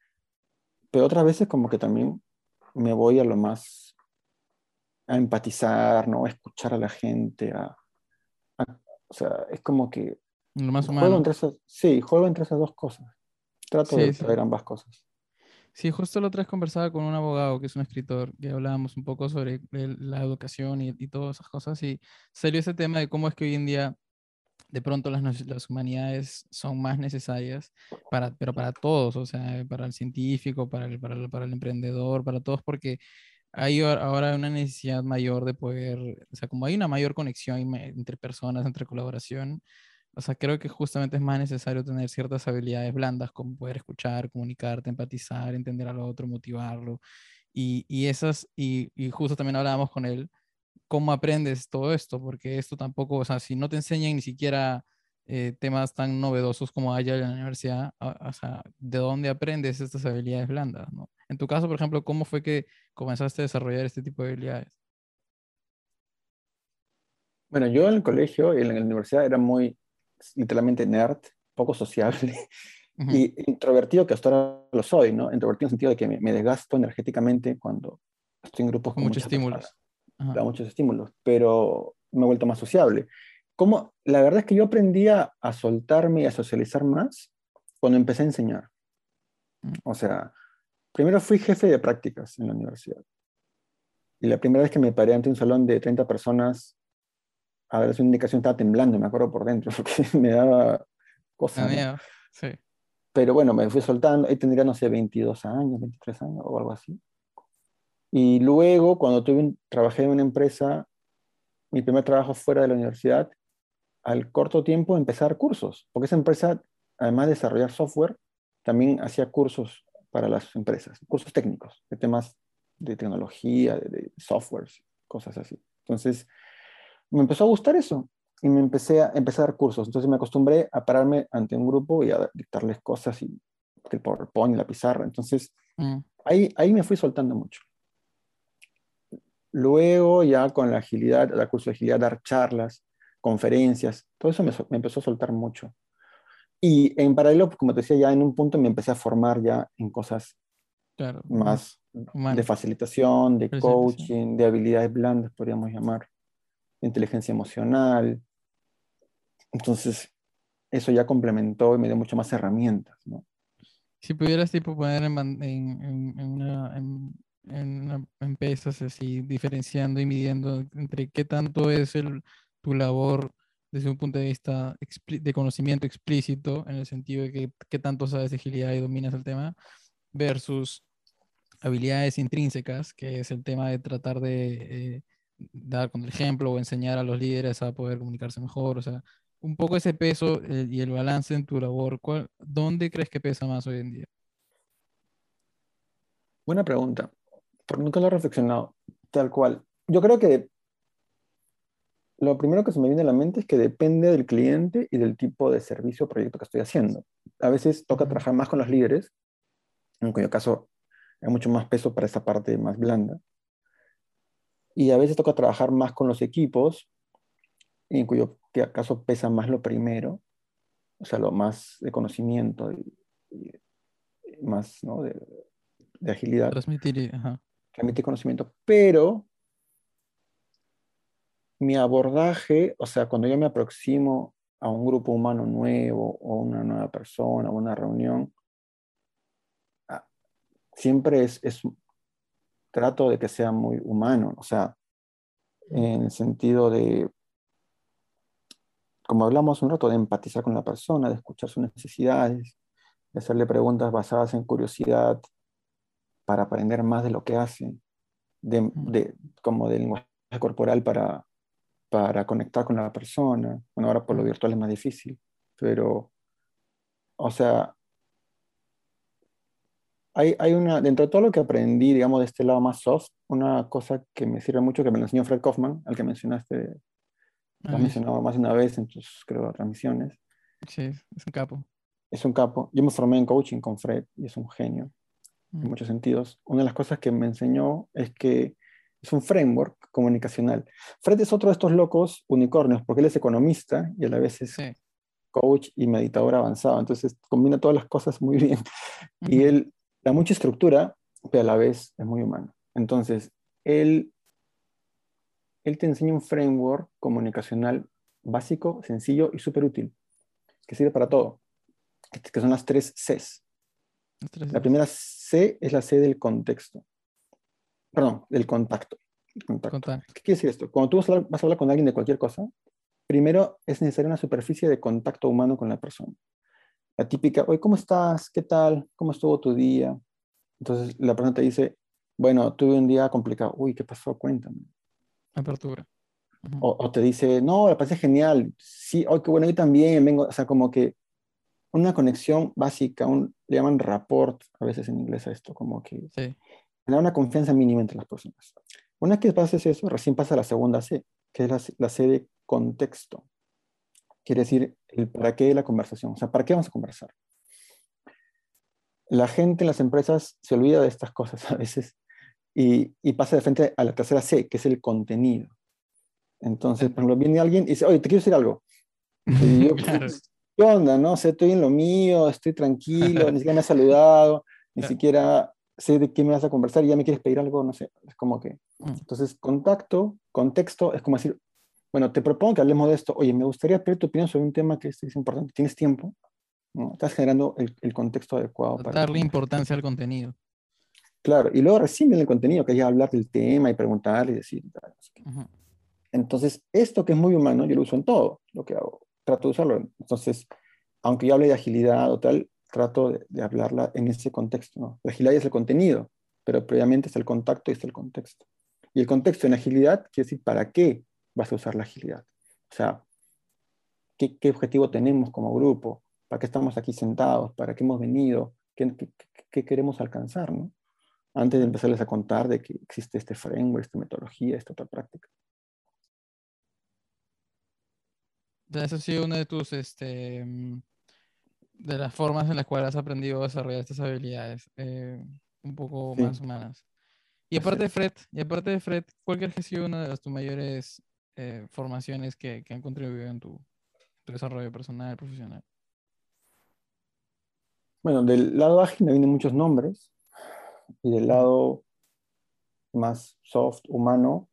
pero otras veces como que también me voy a lo más, a empatizar, ¿no? A escuchar a la gente, a, a- o sea, es como que Lo más juego humano. entre esas, sí, juego entre esas dos cosas. Trato Sí, de sí. traer ambas cosas. Sí, justo la otra vez conversaba con un abogado que es un escritor, que hablábamos un poco sobre la educación y, y todas esas cosas, y salió ese tema de cómo es que hoy en día de pronto las, las humanidades son más necesarias, para, pero para todos, o sea, para el científico, para el, para el, para el emprendedor, para todos, porque hay ahora una necesidad mayor de poder, o sea, como hay una mayor conexión entre personas, entre colaboración, o sea, creo que justamente es más necesario tener ciertas habilidades blandas, como poder escuchar, comunicarte, empatizar, entender al otro, motivarlo. Y, y esas, y, y justo también hablábamos con él, cómo aprendes todo esto, porque esto tampoco, o sea, si no te enseñan ni siquiera eh, temas tan novedosos como hay en la universidad, a- o sea, ¿de dónde aprendes estas habilidades blandas, no? En tu caso, por ejemplo, ¿cómo fue que comenzaste a desarrollar este tipo de habilidades? Bueno, yo en el colegio y en la universidad era muy, literalmente nerd, poco sociable. Y introvertido, que hasta ahora lo soy, ¿no? Introvertido en el sentido de que me, desgasto energéticamente cuando estoy en grupos con, muchos estímulos. Da muchos estímulos, pero me he vuelto más sociable. Como, la verdad es que yo aprendí a, soltarme y a socializar más cuando empecé a enseñar. Mm. O sea, primero fui jefe de prácticas en la universidad. Y la primera vez que me paré ante un salón de 30 personas a ver, una indicación estaba temblando, me acuerdo por dentro, porque me daba cosas. sí. Pero bueno, me fui soltando, ahí tendría, no sé, 22 años, 23 años o algo así. Y luego, cuando tuve trabajé en una empresa, mi primer trabajo fuera de la universidad, al corto tiempo empezar cursos, porque esa empresa, además de desarrollar software, también hacía cursos para las empresas, cursos técnicos, de temas de tecnología, de, de softwares, cosas así. Entonces, me empezó a gustar eso y me empecé a, empezar a dar cursos. Entonces me acostumbré a pararme ante un grupo y a dictarles cosas y el PowerPoint y la pizarra. Entonces mm. ahí, ahí me fui soltando mucho. Luego ya con la agilidad, dar curso de agilidad, dar charlas, conferencias, todo eso me, me, empezó a soltar mucho. Y en paralelo, como te decía, ya en un punto me empecé a formar ya en cosas más de facilitación, de coaching, de habilidades blandas, podríamos llamar inteligencia emocional. Entonces, eso ya complementó y me dio mucho más herramientas. Si pudieras tipo poner en, en, en, una, en, en así, diferenciando y midiendo entre qué tanto es el, tu labor desde un punto de vista de conocimiento explícito, en el sentido de que qué tanto sabes de agilidad y dominas el tema, versus habilidades intrínsecas, que es el tema de tratar de eh, dar con el ejemplo o enseñar a los líderes a poder comunicarse mejor, o sea, un poco ese peso eh, y el balance en tu labor, ¿cuál, ¿dónde crees que pesa más hoy en día? Buena pregunta, porque nunca lo he reflexionado tal cual. Yo creo que lo primero que se me viene a la mente es que depende del cliente y del tipo de servicio o proyecto que estoy haciendo. A veces toca trabajar más con los líderes, en cuyo caso hay mucho más peso para esa parte más blanda y a veces toca trabajar más con los equipos, en cuyo caso pesa más lo primero, o sea, lo más de conocimiento y, más ¿no? de, agilidad. Transmitir, ajá. Transmitir conocimiento, pero mi abordaje, o sea, cuando yo me aproximo a un grupo humano nuevo o una nueva persona o una reunión, siempre es, es, trato de que sea muy humano, o sea, en el sentido de, como hablamos un rato, de empatizar con la persona, de escuchar sus necesidades, de hacerle preguntas basadas en curiosidad para aprender más de lo que hace, de, de como del lenguaje corporal para, para conectar con la persona. Bueno, ahora por lo virtual es más difícil, pero, o sea, hay, una, dentro de todo lo que aprendí, digamos, de este lado más soft, una cosa que me sirve mucho, que me lo enseñó Fred Kaufman, al que mencionaste, lo has mencionado más de una vez en tus, creo, transmisiones. Sí, es un capo. Es un capo. Yo me formé en coaching con Fred y es un genio, en mm. muchos sentidos. Una de las cosas que me enseñó es que es un framework comunicacional. Fred es otro de estos locos unicornios, porque él es economista y a la vez es coach y meditador avanzado. Entonces combina todas las cosas muy bien. Y él da mucha estructura, pero a la vez es muy humano. Entonces, él, él te enseña un framework comunicacional básico, sencillo y súper útil, que sirve para todo, que son las tres Cs. La primera C es la C del contexto. Perdón, del contacto. ¿Qué quiere decir esto? Cuando tú vas a hablar con alguien de cualquier cosa, primero es necesaria una superficie de contacto humano con la persona la típica, oye, ¿cómo estás? ¿Qué tal? ¿Cómo estuvo tu día? Entonces la persona te dice, bueno, tuve un día complicado. Uy, ¿qué pasó? Cuéntame. Apertura. o, te dice, no, la pasé genial. Sí, oye, qué bueno, yo también vengo. O sea, como que una conexión básica, un, le llaman rapport a veces en inglés a esto, como que sí. una confianza mínima entre las personas. Una vez que pases eso, recién pasa la segunda C, que es la, la C de contexto quiere decir el para qué de la conversación, o sea, ¿para qué vamos a conversar? La gente en las empresas se olvida de estas cosas a veces y, pasa de frente a la tercera C, que es el contenido. Entonces, por ejemplo, viene alguien y dice, oye, te quiero decir algo. Y yo, ¿qué ¿qué onda? No sé, estoy en lo mío, estoy tranquilo, ni siquiera me has saludado, ni siquiera sé de qué me vas a conversar y ya me quieres pedir algo, no sé, es como que... Mm. Entonces, contacto, contexto, es como decir, bueno, te propongo que hablemos de esto, oye, me gustaría pedir tu opinión sobre un tema que es, es importante, ¿tienes tiempo? ¿No? Estás generando el, el contexto adecuado para... Darle importancia al contenido. Claro, y luego recién viene el contenido, que es hablar del tema y preguntar y decir. qué. Ujú. Entonces, esto que es muy humano, yo lo uso en todo lo que hago. Trato de usarlo. Entonces, aunque yo hable de agilidad o tal, trato de, de hablarla en ese contexto. ¿no? La agilidad es el contenido, pero previamente está el contacto y está el contexto. Y el contexto en agilidad quiere decir para qué vas a usar la agilidad. O sea, ¿qué, qué objetivo tenemos como grupo? ¿Para qué estamos aquí sentados? ¿Para qué hemos venido? ¿Qué, qué- qué- queremos alcanzar? ¿no? Antes de empezarles a contar de que existe este framework, esta metodología, esta otra práctica. Eso ha sido una de tus, este, de las formas en las cuales has aprendido a desarrollar estas habilidades, eh, un poco Sí. más humanas. Y aparte de. Fred, y aparte de Fred, ¿cuál crees que ha sido una de las tus mayores eh, formaciones que, que han contribuido en tu, tu desarrollo personal, profesional? Bueno, del lado ágil me vienen muchos nombres y del lado más soft, humano,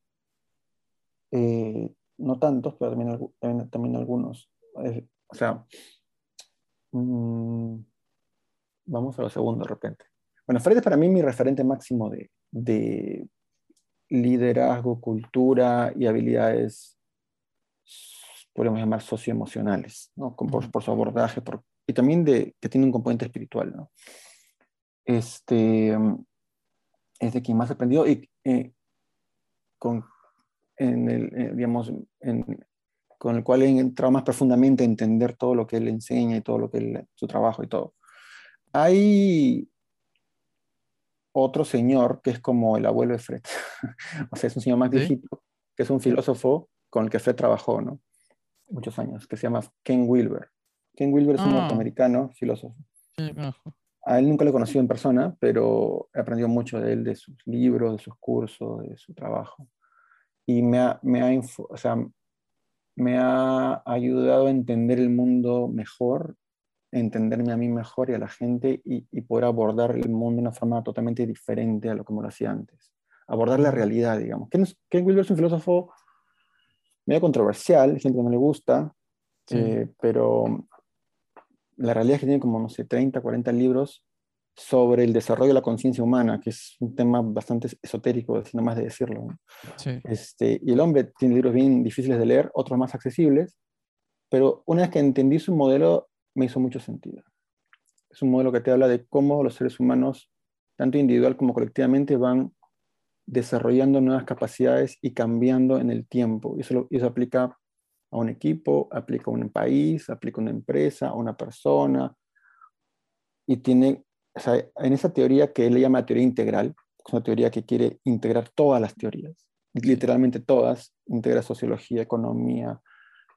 eh, no tantos, pero también, también algunos. Eh, o sea, mm, vamos a lo segundo de repente. Bueno, Fred es para mí mi referente máximo de, de liderazgo, cultura y habilidades, podríamos llamar socioemocionales, ¿no? Por, por su abordaje, por- y también de, que tiene un componente espiritual, ¿no? Este, es de quien más he aprendido y eh, con, en el, eh, digamos, en- con el cual he entrado más profundamente a entender todo lo que él enseña y todo lo que él, su trabajo y todo. Hay otro señor que es como el abuelo de Fred, o sea, es un señor más ¿Sí? viejito, que es un filósofo con el que Fred trabajó, ¿no? Muchos años, que se llama Ken Wilber. Ken Wilber es un Ah. norteamericano filósofo. Sí. A él nunca lo he conocido en persona, pero he aprendido mucho de él, de sus libros, de sus cursos, de su trabajo. Y me ha, me ha, o sea, me ha ayudado a entender el mundo mejor, entenderme a mí mejor y a la gente y, y poder abordar el mundo de una forma totalmente diferente a lo que me lo hacía antes. Abordar la realidad, digamos. Ken, Ken Wilber es un filósofo medio controversial, hay gente que no le gusta, Sí. eh, pero la realidad es que tiene como, no sé, 30, 40 libros sobre el desarrollo de la conciencia humana, que es un tema bastante esotérico, si no más de decirlo. ¿no? Sí. Este, y el hombre tiene libros bien difíciles de leer, otros más accesibles, pero una vez que entendí su modelo, me hizo mucho sentido. Es un modelo que te habla de cómo los seres humanos, tanto individual como colectivamente, van desarrollando nuevas capacidades y cambiando en el tiempo. Y eso, lo- eso aplica a un equipo, aplica a un país, aplica a una empresa, a una persona. Y tiene, o sea, en esa teoría que él le llama teoría integral, es una teoría que quiere integrar todas las teorías, literalmente todas, integra sociología, economía,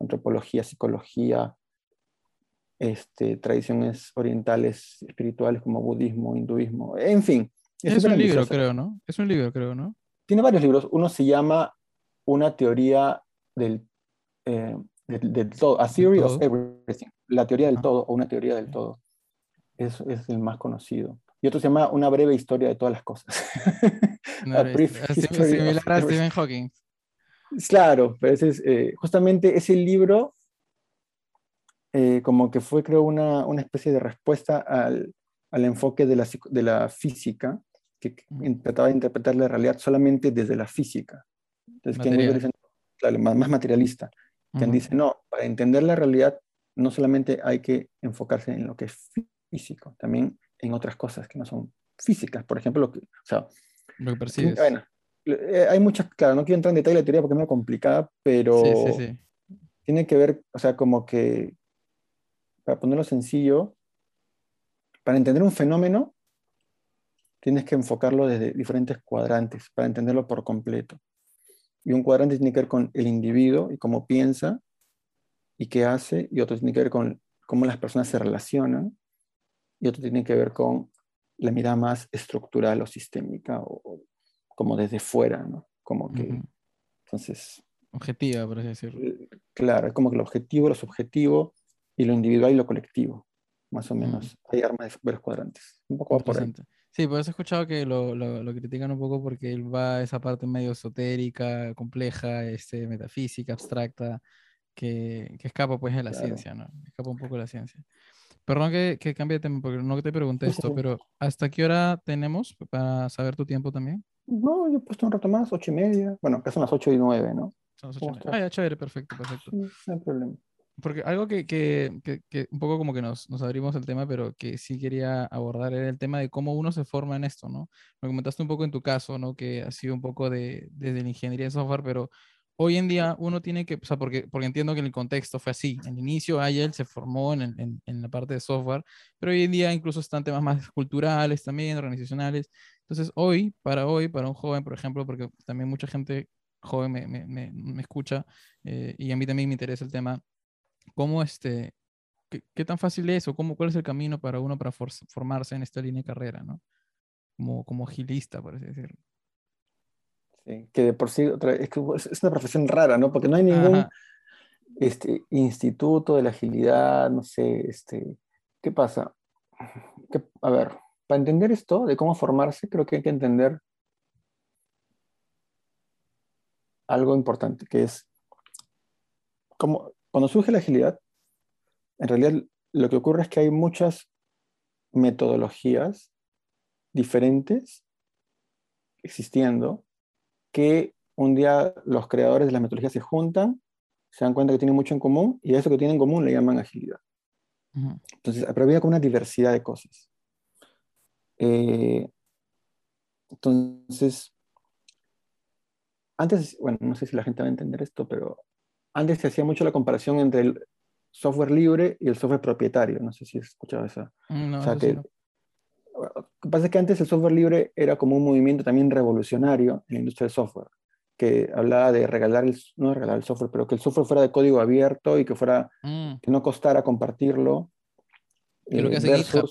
antropología, psicología, este, tradiciones orientales, espirituales como budismo, hinduismo, en fin. Es súper un libro, creo, ¿no? Es un libro, creo, ¿no? Tiene varios libros. Uno se llama Una teoría del, eh, del, del todo, A Theory of todo. Everything, la teoría del Ah. todo o una teoría del todo. Es, es el más conocido. Y otro se llama Una breve historia de todas las cosas. A brief of Similar a. Stephen Hawking. Claro, pero ese es, eh, justamente ese libro eh, como que fue, creo, una, una especie de respuesta al, al enfoque de la, de la física, que trataba de interpretar la realidad solamente desde la física. Entonces, Material. dice, claro, más, más materialista. Quien Ujú. dice, no, para entender la realidad no solamente hay que enfocarse en lo que es físico, también en otras cosas que no son físicas. Por ejemplo, lo que, o sea, Lo que percibes. bueno, eh, hay muchas, claro, no quiero entrar en detalle de la teoría porque es muy complicada, pero Sí, sí, sí. tiene que ver, o sea, como que, para ponerlo sencillo, para entender un fenómeno, tienes que enfocarlo desde diferentes cuadrantes, para entenderlo por completo. Y un cuadrante tiene que ver con el individuo y cómo piensa y qué hace, y otro tiene que ver con cómo las personas se relacionan, y otro tiene que ver con la mirada más estructural o sistémica, o, o como desde fuera, ¿no? Como que, entonces, Objetiva, por así decirlo. eh, claro, es como que el objetivo, lo subjetivo y lo individual y lo colectivo, más o menos. Hay armas de varios cuadrantes. Un poco por ahí. Sí, pues he escuchado que lo, lo, lo, critican un poco porque él va a esa parte medio esotérica, compleja, este, metafísica, abstracta, que, que escapa pues de la ciencia, ¿no? Escapa un poco de la ciencia. Perdón que, que cambie de tema, porque no te pregunté esto, pero ¿hasta qué hora tenemos para saber tu tiempo también? No, yo he puesto un rato más, ocho y media. Bueno, acá son las ocho y nueve, ¿no? Son las ocho y media. Ah, ya, chévere, perfecto, perfecto. no hay problema. Porque algo que, que, que, un poco como que nos, nos, abrimos el tema, pero que sí quería abordar era el tema de cómo uno se forma en esto, ¿no? Me comentaste un poco en tu caso, ¿no? Que ha sido un poco de, desde la ingeniería de software, pero hoy en día uno tiene que, o sea, porque, porque entiendo que en el contexto fue así. En el inicio Ayel se formó en, en, en, la parte de software, pero hoy en día incluso están temas más culturales también, organizacionales. Entonces, hoy, para hoy, para un joven, por ejemplo, porque también mucha gente joven me, me, me, escucha eh, y a mí también me interesa el tema, ¿cómo este, qué, qué, tan fácil es o cómo, cuál es el camino para uno para formarse en esta línea de carrera, ¿no? Como, como agilista, por así decirlo que de por sí es, una profesión rara, ¿no? Porque no hay ningún este, instituto de la agilidad, no sé, este, ¿qué pasa? a ver, para entender esto de cómo formarse, creo que hay que entender algo importante, que es como cuando surge la agilidad, en realidad lo que ocurre es que hay muchas metodologías diferentes existiendo que un día los creadores de la metodología se juntan, se dan cuenta que tienen mucho en común y a eso que tienen en común le llaman agilidad. Entonces, pero había como una diversidad de cosas. Eh, entonces, antes, bueno, no sé si la gente va a entender esto, pero antes se hacía mucho la comparación entre el software libre y el software propietario. No sé si has escuchado eso. Mm, no, que, lo que pasa es que antes el software libre era como un movimiento también revolucionario en la industria del software, que hablaba de regalar el, no regalar el software, pero que el software fuera de código abierto y que fuera, mm. que no costara compartirlo. lo que hace GitHub.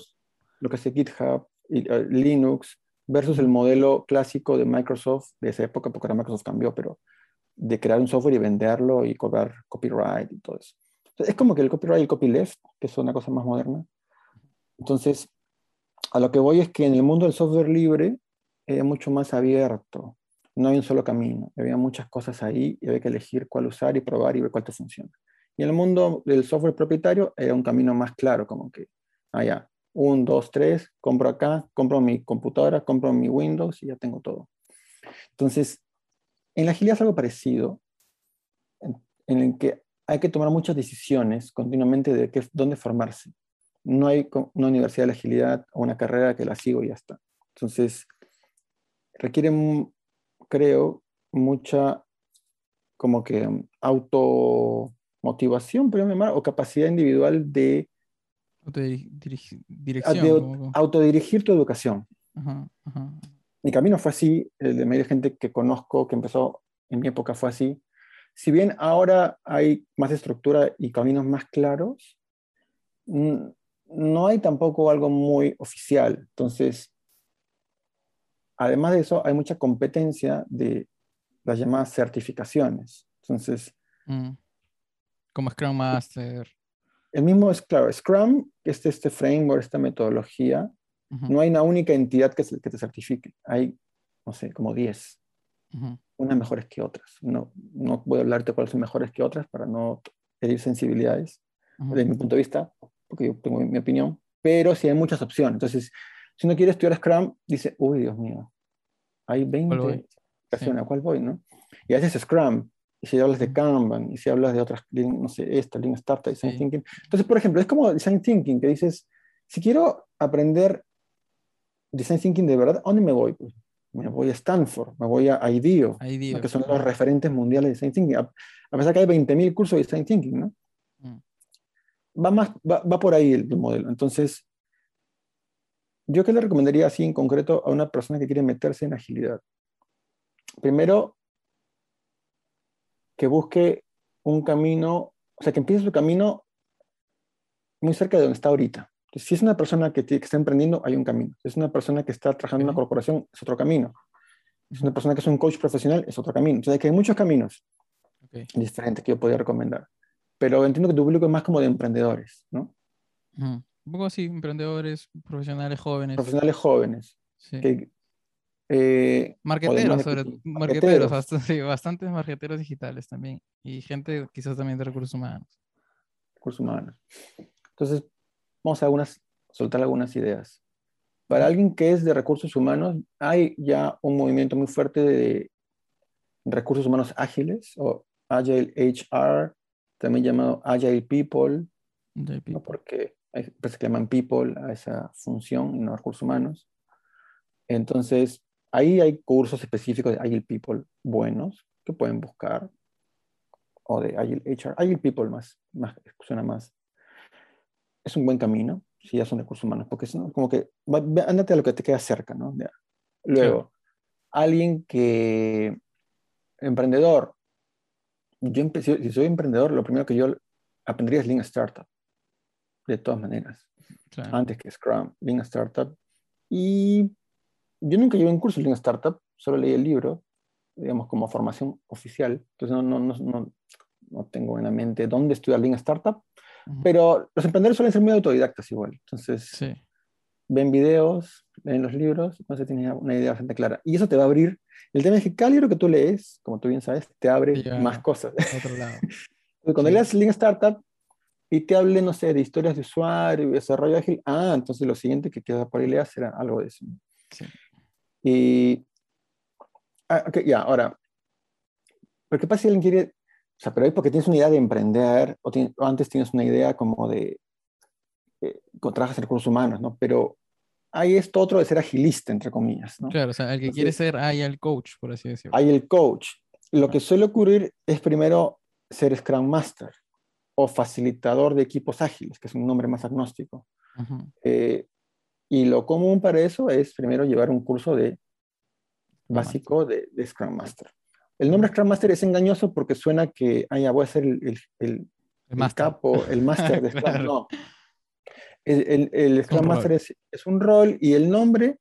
Lo que hace GitHub, y, eh, Linux, versus el modelo clásico de Microsoft de esa época, porque ahora Microsoft cambió, pero de crear un software y venderlo y cobrar copyright y todo eso. es como que el copyright y el copyleft, que es una cosa más moderna. Entonces, a lo que voy es que en el mundo del software libre era mucho más abierto. No hay un solo camino. Había muchas cosas ahí y había que elegir cuál usar y probar y ver cuál te funciona. Y en el mundo del software propietario era un camino más claro, como que, ah, ya, un, dos, tres, compro acá, compro mi computadora, compro mi Windows y ya tengo todo. Entonces, en la agilidad es algo parecido, en, el que hay que tomar muchas decisiones continuamente de qué, dónde formarse no hay una universidad de la agilidad o una carrera que la sigo y ya está. Entonces, requiere, creo, mucha como que um, automotivación, o capacidad individual de, autodirigir tu educación. Mi camino fue así, el de media gente que conozco, que empezó en mi época fue así. Si bien ahora hay más estructura y caminos más claros, no hay tampoco algo muy oficial. Entonces, además de eso, hay mucha competencia de las llamadas certificaciones. Entonces, mm. como Scrum Master. El mismo es, claro, Scrum, este, este framework, esta metodología, no hay una única entidad que, que, te certifique. Hay, no sé, como 10. Unas mejores que otras. No, no voy a hablarte cuáles son mejores que otras para no herir sensibilidades. Desde mi punto de vista, porque yo tengo mi opinión, pero sí hay muchas opciones. Entonces, si uno quiere estudiar Scrum, dice, uy, Dios mío, hay 20 ¿a cuál voy? No? Y haces Scrum, y si hablas de Kanban, y si hablas de otras, no sé, esta, Lean Startup, Design Thinking. Entonces, por ejemplo, es como Design Thinking, que dices, si quiero aprender Design Thinking de verdad, ¿a dónde me voy? Me voy a Stanford, me voy a IDEO, que son los referentes mundiales de Design Thinking, a, pesar que hay 20.000 cursos de Design Thinking, ¿no? va, más, va, por ahí el, modelo. Entonces, ¿yo qué le recomendaría así en concreto a una persona que quiere meterse en agilidad? Primero, que busque un camino, o sea, que empiece su camino muy cerca de donde está ahorita. Si es una persona que, está emprendiendo, hay un camino. Si es una persona que está trabajando en una corporación, es otro camino. Si es una persona que es un coach profesional, es otro camino. Entonces, hay muchos caminos diferentes que yo podría recomendar. pero entiendo que tu público es más como de emprendedores, ¿no? Ujú. Un poco así, emprendedores, profesionales jóvenes. Profesionales jóvenes. sí. que, eh, Marqueteros, sobre marqueteros, marqueteros. sí, bastantes marqueteros digitales también. Y gente quizás también de recursos humanos. recursos humanos. Entonces, vamos a algunas, soltar algunas ideas. Para alguien que es de recursos humanos, hay ya un movimiento muy fuerte de recursos humanos ágiles o Agile HR, también llamado Agile People, JP. ¿no? porque hay empresas que llaman People a esa función no recursos humanos. Entonces, ahí hay cursos específicos de Agile People buenos que pueden buscar, o de Agile HR. Agile People más, más suena más. Es un buen camino, si ya son recursos humanos, porque es ¿no? como que, ándate a lo que te queda cerca, ¿no? Luego, alguien que, emprendedor, yo si soy emprendedor, lo primero que yo aprendería es Lean Startup, de todas maneras Claro. antes que Scrum, Lean Startup. Y yo nunca llevé un curso de Lean Startup, solo leí el libro, digamos, como formación oficial. Entonces no, no, no, no, no tengo en la mente dónde estudiar Lean Startup, Pero los emprendedores suelen ser muy autodidactas igual. Entonces Sí. ven videos, leen los libros, entonces tienes una idea bastante clara. Y eso te va a abrir. El tema es que cada libro que tú lees, como tú bien sabes, te abre Ya. más cosas. Otro lado. Cuando Sí. leas Lean Startup y te hable, no sé, de historias de usuario desarrollo ágil, ah, entonces lo siguiente que queda por ahí leas será algo de eso. Sí. Y, ah, ya, ahora, ¿pero qué pasa si alguien quiere, o sea, pero ahí porque tienes una idea de emprender, o, tien- o antes tienes una idea como de, eh, trabajas en recursos humanos, ¿no? Pero hay esto otro de ser agilista, entre comillas, ¿no? Claro, o sea, el que quiere Entonces- ser agile coach, por así decirlo. Hay el coach. Lo que suele ocurrir es primero ser Scrum Master o facilitador de equipos ágiles, que es un nombre más agnóstico. Ujú. Eh, y lo común para eso es primero llevar un curso de básico de, de Scrum Master. El nombre Scrum Master es engañoso porque suena que, ah, ya voy a ser el, el, el- capo, el máster de Scrum. Claro. No. El, Scrum Master es, es un rol y el nombre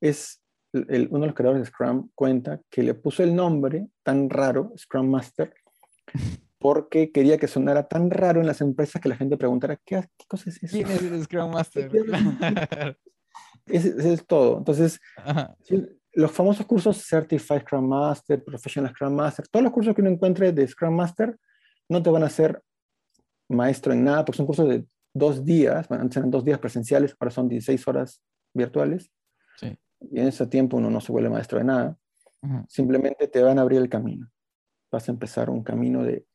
es, uno de los creadores de Scrum cuenta que le puso el nombre tan raro, Scrum Master, porque quería que sonara tan raro en las empresas que la gente preguntara, ¿qué, qué cosa es eso? ¿Quién es el Scrum Master? ¿Quién Claro. Ese, ese es todo. Entonces, Ajá. Los famosos cursos Certified Scrum Master, Professional Scrum Master, todos los cursos que uno encuentre de Scrum Master no te van a hacer maestro en nada, porque son cursos de dos días, antes eran dos días presenciales, ahora son 16 horas virtuales, Sí. y en ese tiempo uno no se vuelve maestro de nada, Ujú. simplemente te van a abrir el camino. Vas a empezar un camino de,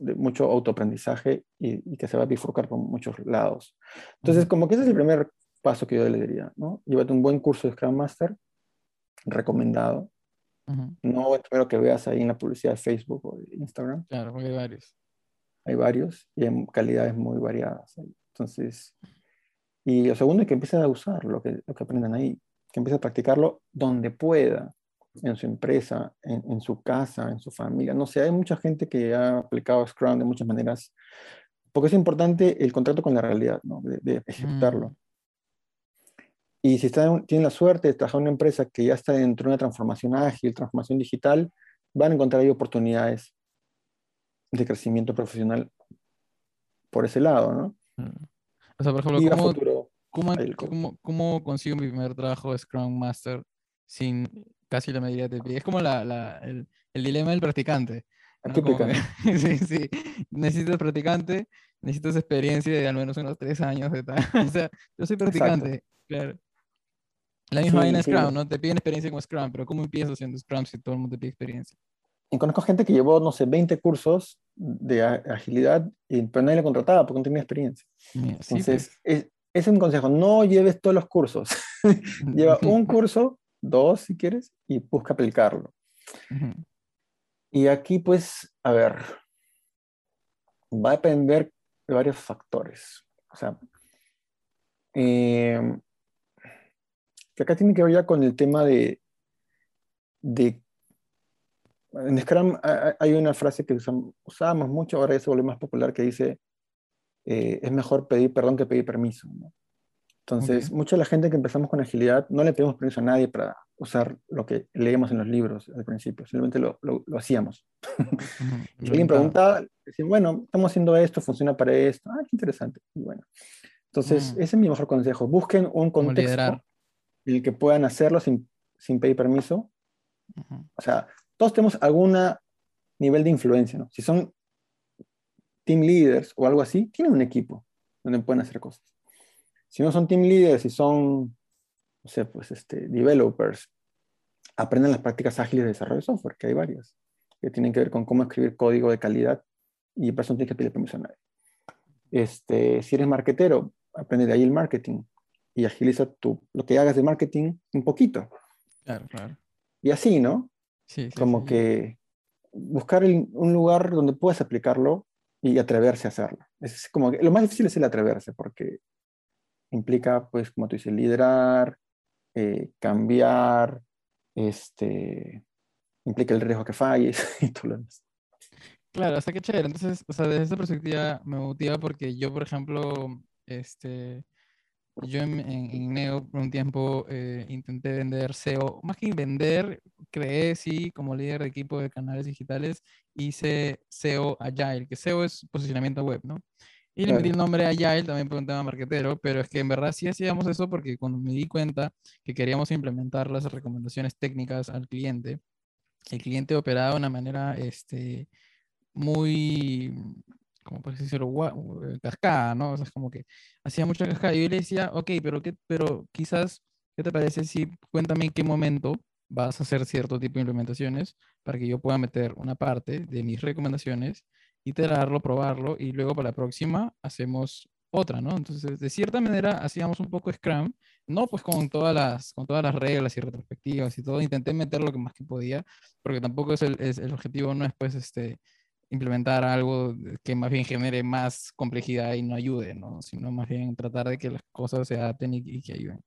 de mucho autoaprendizaje y, y que se va a bifurcar por muchos lados. Entonces, Ujú. como que ese es el primer paso que yo le diría, ¿no? Llévate un buen curso de Scrum Master, recomendado. No el primero que veas ahí en la publicidad de Facebook o de Instagram. Claro, porque hay varios. Hay varios y en calidades muy variadas. ahí. Entonces, y lo segundo es que empiecen a usar lo que, lo que aprendan ahí, que empiecen a practicarlo donde pueda, en su empresa, en, en su casa, en su familia. No sé, hay mucha gente que ha aplicado Scrum de muchas maneras, porque es importante el contacto con la realidad, ¿no? de, de ejecutarlo. Mm. Y si están, tienen la suerte de trabajar en una empresa que ya está dentro de una transformación ágil, transformación digital, van a encontrar ahí oportunidades de crecimiento profesional por ese lado, ¿no? O sea, por ejemplo, Y ¿cómo, futuro, cómo, cómo- cómo consigo mi primer trabajo de Scrum Master sin casi la medida de pie? Es como la, la- el, el dilema del practicante. ¿no? Que- sí, sí. Necesitas practicante, necesitas experiencia de al menos unos tres años de tal. O sea, yo soy practicante, claro. La misma Sí, vaina sí. Scrum, ¿no? Te piden experiencia con Scrum, pero ¿cómo empiezas haciendo Scrum si todo el mundo te pide experiencia? Y conozco gente que llevó, no sé, 20 cursos de agilidad, y, pero nadie le contrataba porque no tenía experiencia. Mira, sí, Entonces, es, es un consejo, no lleves todos los cursos. pues. Lleva un curso, dos si quieres, y busca aplicarlo. Ujú. Y aquí, pues, a ver, va a depender de varios factores. O sea, eh, que acá tiene que ver ya con el tema de, de en Scrum ha- ha- hay una frase que usábamos mucho, ahora ya se volvió más popular, que dice, eh, es mejor pedir perdón que pedir permiso. ¿no? Entonces, mucha de la gente que empezamos con agilidad no le pedimos permiso a nadie para usar lo que leíamos en los libros al principio, simplemente lo, lo, hacíamos. y alguien preguntaba, decía, bueno, estamos haciendo esto, funciona para esto, ah, qué interesante. Y bueno, entonces, mm. ese es mi mejor consejo, busquen un contexto en el que puedan hacerlo sin, sin pedir permiso. O sea, todos tenemos algún nivel de influencia, ¿no? Si son team leaders o algo así, tienen un equipo donde pueden hacer cosas. Si no son team leaders y son, no sé, pues, este, developers, aprendan las prácticas ágiles de desarrollo de software, que hay varias, que tienen que ver con cómo escribir código de calidad y por eso no tienes que pedir permiso a nadie. Este, si eres marketero, aprende de ahí el marketing y agiliza tu, lo que hagas de marketing un poquito. Claro, claro. Y así, ¿no? Sí, Como que buscar un lugar donde puedas aplicarlo y atreverse a hacerlo. Es como que lo más difícil es el atreverse, porque implica, pues, como tú dices, liderar, eh, cambiar, este, implica el riesgo que falles y todo lo demás. Claro, hasta que chévere. Entonces, o sea, desde esa perspectiva me motiva porque yo, por ejemplo, este, yo en, Neo por un tiempo eh, intenté vender SEO, más que vender, creé, sí, como líder de equipo de canales digitales, hice SEO Agile, que SEO es posicionamiento web, ¿no? Y le metí el nombre Agile también por un tema marketero, pero es que en verdad sí hacíamos eso porque cuando me di cuenta que queríamos implementar las recomendaciones técnicas al cliente, el cliente operaba de una manera este, muy como por decirlo, eh, cascada, ¿no? O sea, es como que hacía mucha cascada. Y yo le decía, ok, pero, qué, pero quizás, ¿qué te parece si cuéntame en qué momento vas a hacer cierto tipo de implementaciones para que yo pueda meter una parte de mis recomendaciones, iterarlo, probarlo y luego para la próxima hacemos otra, ¿no? Entonces, de cierta manera, hacíamos un poco Scrum, no pues con todas las, con todas las reglas y retrospectivas y todo, intenté meter lo que más que podía, porque tampoco es el, es, el objetivo, no es pues este, implementar algo que más bien genere más complejidad y no ayude, ¿no? Sino más bien tratar de que las cosas se adapten y, que ayuden.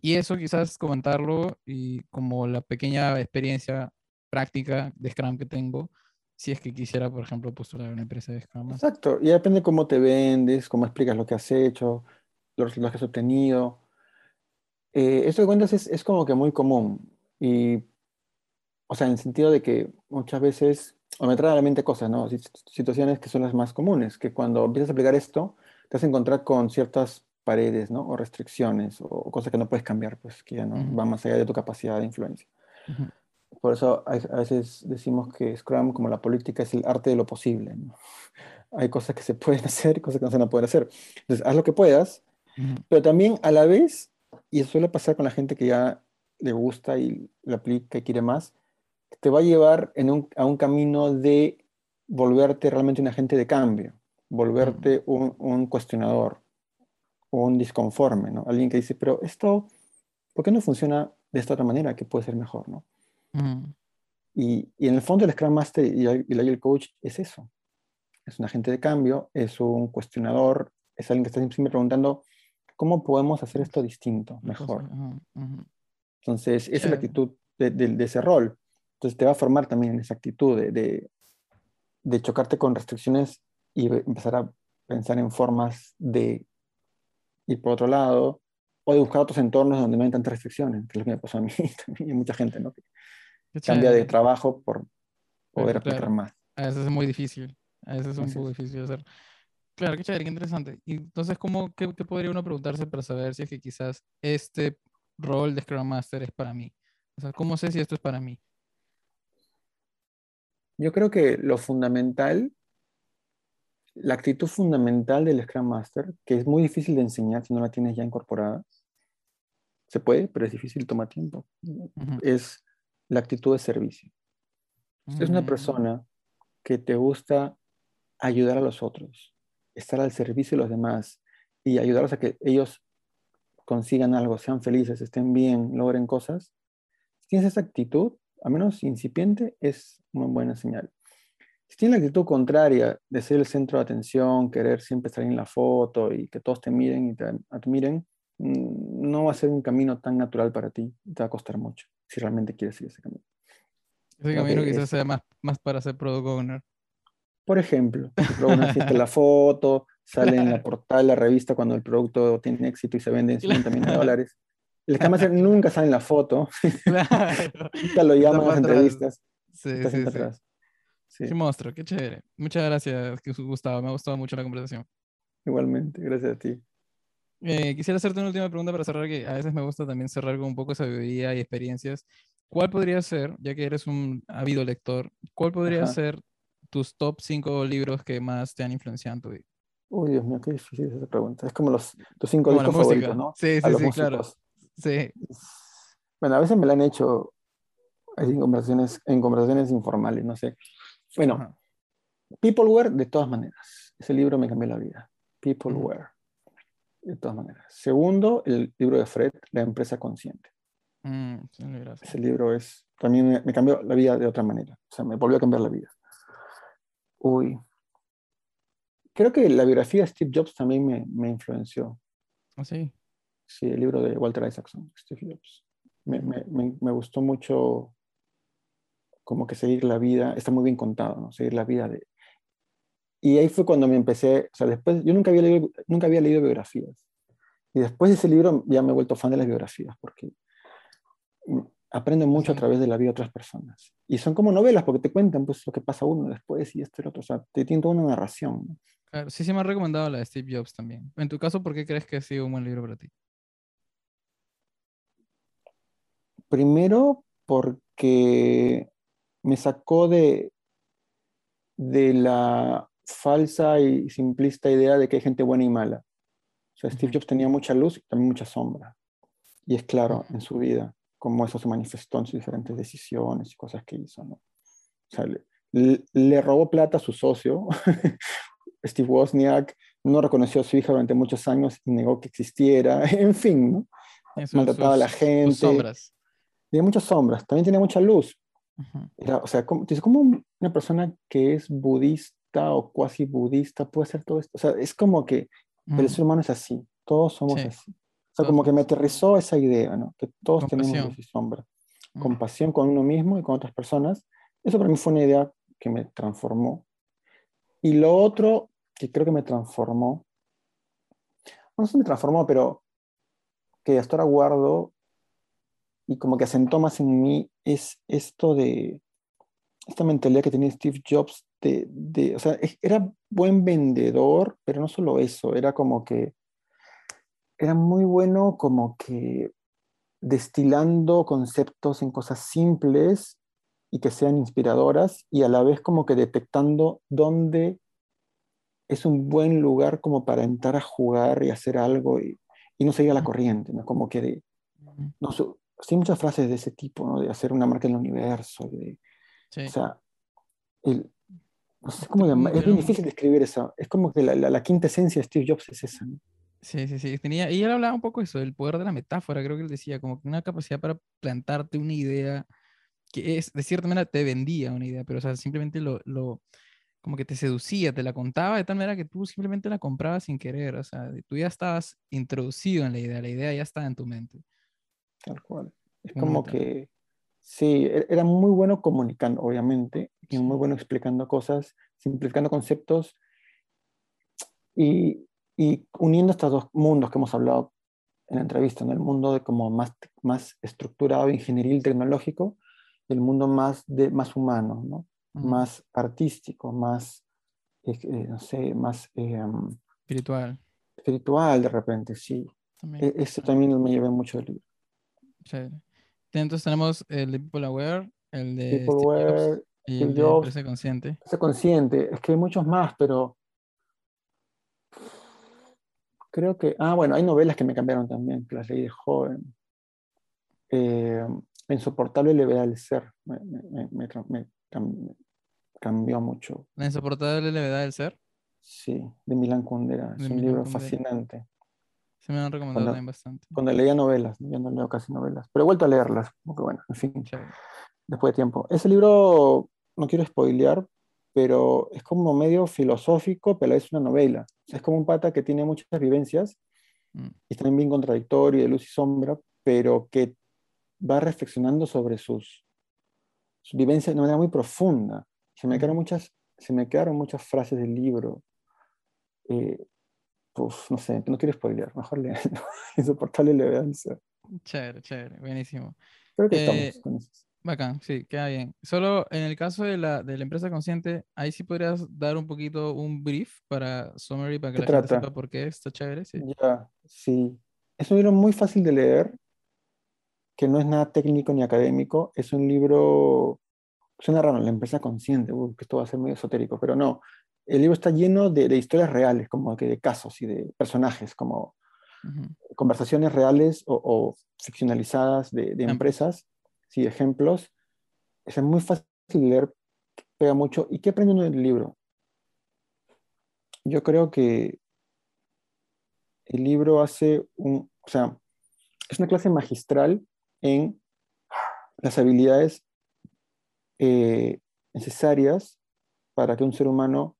Y eso quizás comentarlo y como la pequeña experiencia práctica de Scrum que tengo, si es que quisiera, por ejemplo, postular una empresa de Scrum. Exacto, y depende cómo te vendes, cómo explicas lo que has hecho, los resultados que has obtenido. Eh, esto que cuentas es, es como que muy común y, o sea, en el sentido de que muchas veces o me trae a la mente cosas, ¿no? Situaciones que son las más comunes, que cuando empiezas a aplicar esto, te vas a encontrar con ciertas paredes, ¿no? O restricciones, o, cosas que no puedes cambiar, pues que ya no van más allá de tu capacidad de influencia. Por eso a, veces decimos que Scrum, como la política, es el arte de lo posible, ¿no? Hay cosas que se pueden hacer y cosas que no se van a poder hacer. Entonces, haz lo que puedas, pero también a la vez, y eso suele pasar con la gente que ya le gusta y le aplica y quiere más, te va a llevar a un camino de volverte realmente un agente de cambio, volverte un, cuestionador, un disconforme, ¿no? Alguien que dice, pero esto, ¿por qué no funciona de esta otra manera que puede ser mejor, ¿no? y, en el fondo el Scrum Master y el Agile Coach es eso. Es un agente de cambio, es un cuestionador, es alguien que está siempre preguntando, ¿cómo podemos hacer esto distinto, mejor? Entonces, esa es la actitud de ese rol. Entonces te va a formar también en esa actitud de, de, chocarte con restricciones y empezar a pensar en formas de ir por otro lado o de buscar otros entornos donde no hay tantas restricciones, que es lo que me pasó a mí y a mucha gente, ¿no? Que cambia de trabajo por poder aplicar más. A veces es muy difícil, a veces es un poco difícil hacer. Claro, qué chévere, qué interesante. Y entonces, ¿cómo, qué, qué, podría uno preguntarse para saber si es que quizás este rol de Scrum Master es para mí? O sea, ¿cómo sé si esto es para mí? Yo creo que lo fundamental, la actitud fundamental del Scrum Master, que es muy difícil de enseñar si no la tienes ya incorporada, se puede, pero es difícil, toma tiempo, es la actitud de servicio. Es una mm. persona que te gusta ayudar a los otros, estar al servicio de los demás y ayudarlos a que ellos consigan algo, sean felices, estén bien, logren cosas. Si tienes esa actitud, a menos incipiente, es una buena señal. Si tienes la actitud contraria de ser el centro de atención, querer siempre salir en la foto y que todos te miren y te admiren, mm, no va a ser un camino tan natural para ti, te va a costar mucho, si realmente quieres ir ese camino. Ese camino quizás sea más, más para ser product owner. Por ejemplo, owner la foto, sale en la portada de la revista cuando el producto tiene éxito y se vende en 50 millones de dólares. El Scam nunca sale en la foto. Claro. nunca lo llaman en las entrevistas. Sí, sí, sí. Qué monstruo, qué chévere. Muchas gracias, Gustavo. Me ha gustado mucho la conversación. Igualmente, gracias a ti. Eh, quisiera hacerte una última pregunta para cerrar, que a veces me gusta también cerrar con un poco de sabiduría y experiencias. ¿Cuál podría ser, ya que eres un ávido lector, cuál podría ser tus top 5 libros que más te han influenciado en tu vida? Uy, Dios mío, qué difícil esa pregunta. Es como los, tus cinco discos favoritos, ¿no? Sí, sí, sí, claro. Sí. Bueno, a veces me lo han hecho en conversaciones, en conversaciones informales, no sé. Bueno, Peopleware, de todas maneras. Ese libro me cambió la vida. Peopleware. De todas maneras. Segundo, el libro de Fred, La empresa consciente. Mm, Ese libro es, también me, cambió la vida de otra manera. O sea, me volvió a cambiar la vida. Uy. Creo que la biografía de Steve Jobs también me, me influenció. ¿Ah, sí? Sí, el libro de Walter Isaacson, Steve Jobs. Me, me, me, gustó mucho como que seguir la vida, está muy bien contado, ¿no? Seguir la vida de... Y ahí fue cuando me empecé, o sea, después, yo nunca había leído, nunca había leído biografías. Y después de ese libro ya me he vuelto fan de las biografías, porque aprendo mucho a través de la vida de otras personas. Y son como novelas, porque te cuentan pues lo que pasa uno después y esto y lo otro. O sea, te tienen toda una narración. Claro, sí, sí me ha recomendado la de Steve Jobs también. En tu caso, ¿por qué crees que ha sido un buen libro para ti? Primero, porque me sacó de, de la falsa y simplista idea de que hay gente buena y mala. O sea, Steve Jobs tenía mucha luz y también mucha sombra. Y es claro en su vida cómo eso se manifestó en sus diferentes decisiones y cosas que hizo. ¿no? O sea, le, robó plata a su socio, Steve Wozniak, no reconoció a su hija durante muchos años y negó que existiera, en fin, ¿no? maltrataba a la gente. Tiene muchas sombras, también tiene mucha luz. o sea, como, ¿cómo una persona que es budista o cuasi budista puede hacer todo esto? O sea, es como que el ser humano es así, todos somos así como que me aterrizó esa idea, ¿no? Que todos tenemos luz y sombra. Compasión con uno mismo y con otras personas. Eso para mí fue una idea que me transformó. Y lo otro que creo que me transformó, no sé si me transformó, pero que hasta ahora guardo y como que asentó más en mí es esto de esta mentalidad que tenía Steve Jobs de, de, o sea, era buen vendedor, pero no solo eso, era como que era muy bueno como que destilando conceptos en cosas simples y que sean inspiradoras y a la vez como que detectando dónde es un buen lugar como para entrar a jugar y hacer algo y, no seguir a la corriente, ¿no? Como que de, no, hay muchas frases de ese tipo, ¿no? De hacer una marca en el universo, de, o sea, el, no sé cómo llamar, es muy difícil describir eso, es como que la, la, quinta esencia de Steve Jobs es esa, ¿no? Sí, sí, sí. Tenía, y él hablaba un poco de eso, del poder de la metáfora, creo que él decía, como que una capacidad para plantarte una idea que es, de cierta manera, te vendía una idea, pero o sea, simplemente lo, lo, como que te seducía, te la contaba de tal manera que tú simplemente la comprabas sin querer, o sea, tú ya estabas introducido en la idea, la idea ya estaba en tu mente. Tal cual. Es como que, sí, e, era muy bueno comunicando, obviamente, y muy bueno explicando cosas, simplificando conceptos, y, y uniendo estos dos mundos que hemos hablado en la entrevista, en el mundo de como más, más estructurado, ingenieril, tecnológico, y el mundo más, de, más humano, ¿no? más artístico, más, eh, eh, no sé, más... Em, espiritual. Espiritual, de repente, sí. También. E, eso también me llevé mucho del libro. Entonces tenemos el de People Aware, el de People Aware, y el de Consciente. Consciente. Es que hay muchos más, pero creo que, ah, bueno, hay novelas que me cambiaron también, que las leí de joven. Eh, la insoportable levedad del ser me, me, cambió mucho. ¿La insoportable levedad del ser? Sí, de Milan Kundera. Es un libro fascinante. Se me han recomendado también bastante. Cuando leía novelas, yo no leo casi novelas, pero he vuelto a leerlas, porque bueno, en fin, después de tiempo. Ese libro, no quiero spoilear, pero es como medio filosófico, pero es una novela. Es como un pata que tiene muchas vivencias mm. y también bien contradictorio, de luz y sombra, pero que va reflexionando sobre sus, vivencias de una manera muy profunda. Se me quedaron muchas, se me quedaron muchas frases del libro. Eh, uf, no sé, no quiero spoilear, mejor leer. Insoportable elegancia. Chévere, chévere, buenísimo. Creo que Eh, estamos con eso. Bacán, sí, queda bien. Solo en el caso de la, de la empresa consciente, ahí sí podrías dar un poquito un brief para summary, para que ¿Qué la gente trata? sepa por qué está chévere, sí. Ya, sí. Es un libro muy fácil de leer, que no es nada técnico ni académico. Es un libro, suena raro, la empresa consciente, uy, que esto va a ser muy esotérico, pero no. El libro está lleno de, de historias reales, como que de casos y de personajes, como conversaciones reales o, o ficcionalizadas de, empresas, sí, ejemplos. Es muy fácil leer, pega mucho. ¿Y qué aprende uno del libro? Yo creo que el libro hace un, o sea, es una clase magistral en las habilidades eh, necesarias para que un ser humano,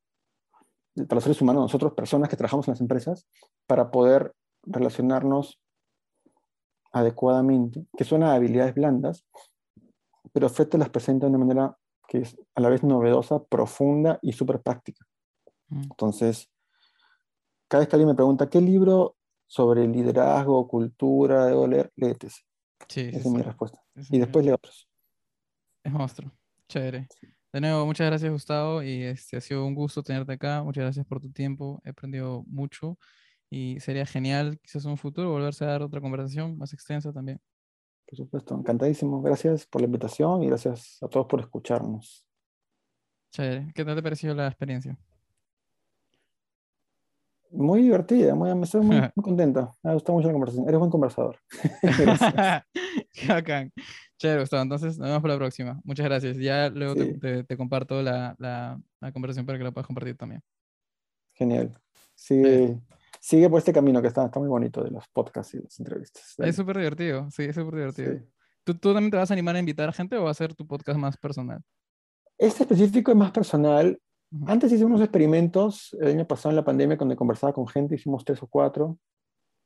para los seres humanos, nosotros personas que trabajamos en las empresas, para poder relacionarnos adecuadamente, que son habilidades blandas, pero Fred te las presenta de una manera que es a la vez novedosa, profunda y súper práctica. Mm. Entonces, cada vez que alguien me pregunta, ¿qué libro sobre liderazgo, cultura debo leer? Léete ese. Sí, Esa es mi sí. respuesta. Ese Y es después mi- leo otros. Es monstruo. Chévere. De nuevo, muchas gracias, Gustavo, y este ha sido un gusto tenerte acá. Muchas gracias por tu tiempo. He aprendido mucho y sería genial, quizás en un futuro, volverse a dar otra conversación más extensa también. Por supuesto, encantadísimo. Gracias por la invitación y gracias a todos por escucharnos. Chévere. ¿Qué tal te pareció la experiencia? Muy divertida, muy, me estoy muy, muy contenta. Me ha gustado mucho la conversación. Eres buen conversador. Gracias. Chévere, Gustavo. Entonces, nos vemos para la próxima. Muchas gracias. Ya luego te, Sí. te- te comparto la, la, la conversación para que la puedas compartir también. Genial. Sigue, sigue por este camino que está, está muy bonito de los podcasts y las entrevistas. Dale. Es súper divertido. Sí, es súper divertido. Sí. ¿Tú, ¿Tú también te vas a animar a invitar a gente o va a ser tu podcast más personal? Este específico es más personal. Antes hice unos experimentos el año pasado en la pandemia cuando conversaba con gente, hicimos tres o cuatro.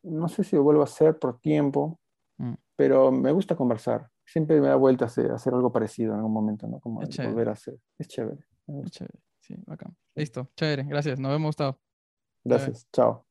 No sé si lo vuelvo a hacer por tiempo, Mm. pero me gusta conversar. Siempre me da vueltas a hacer algo parecido en algún momento, ¿no? Como Es volver a hacer. Es chévere. Gusta. Chévere. Sí, bacán. Listo. Chévere. Gracias. Nos vemos, Gustavo. Gracias. Chao.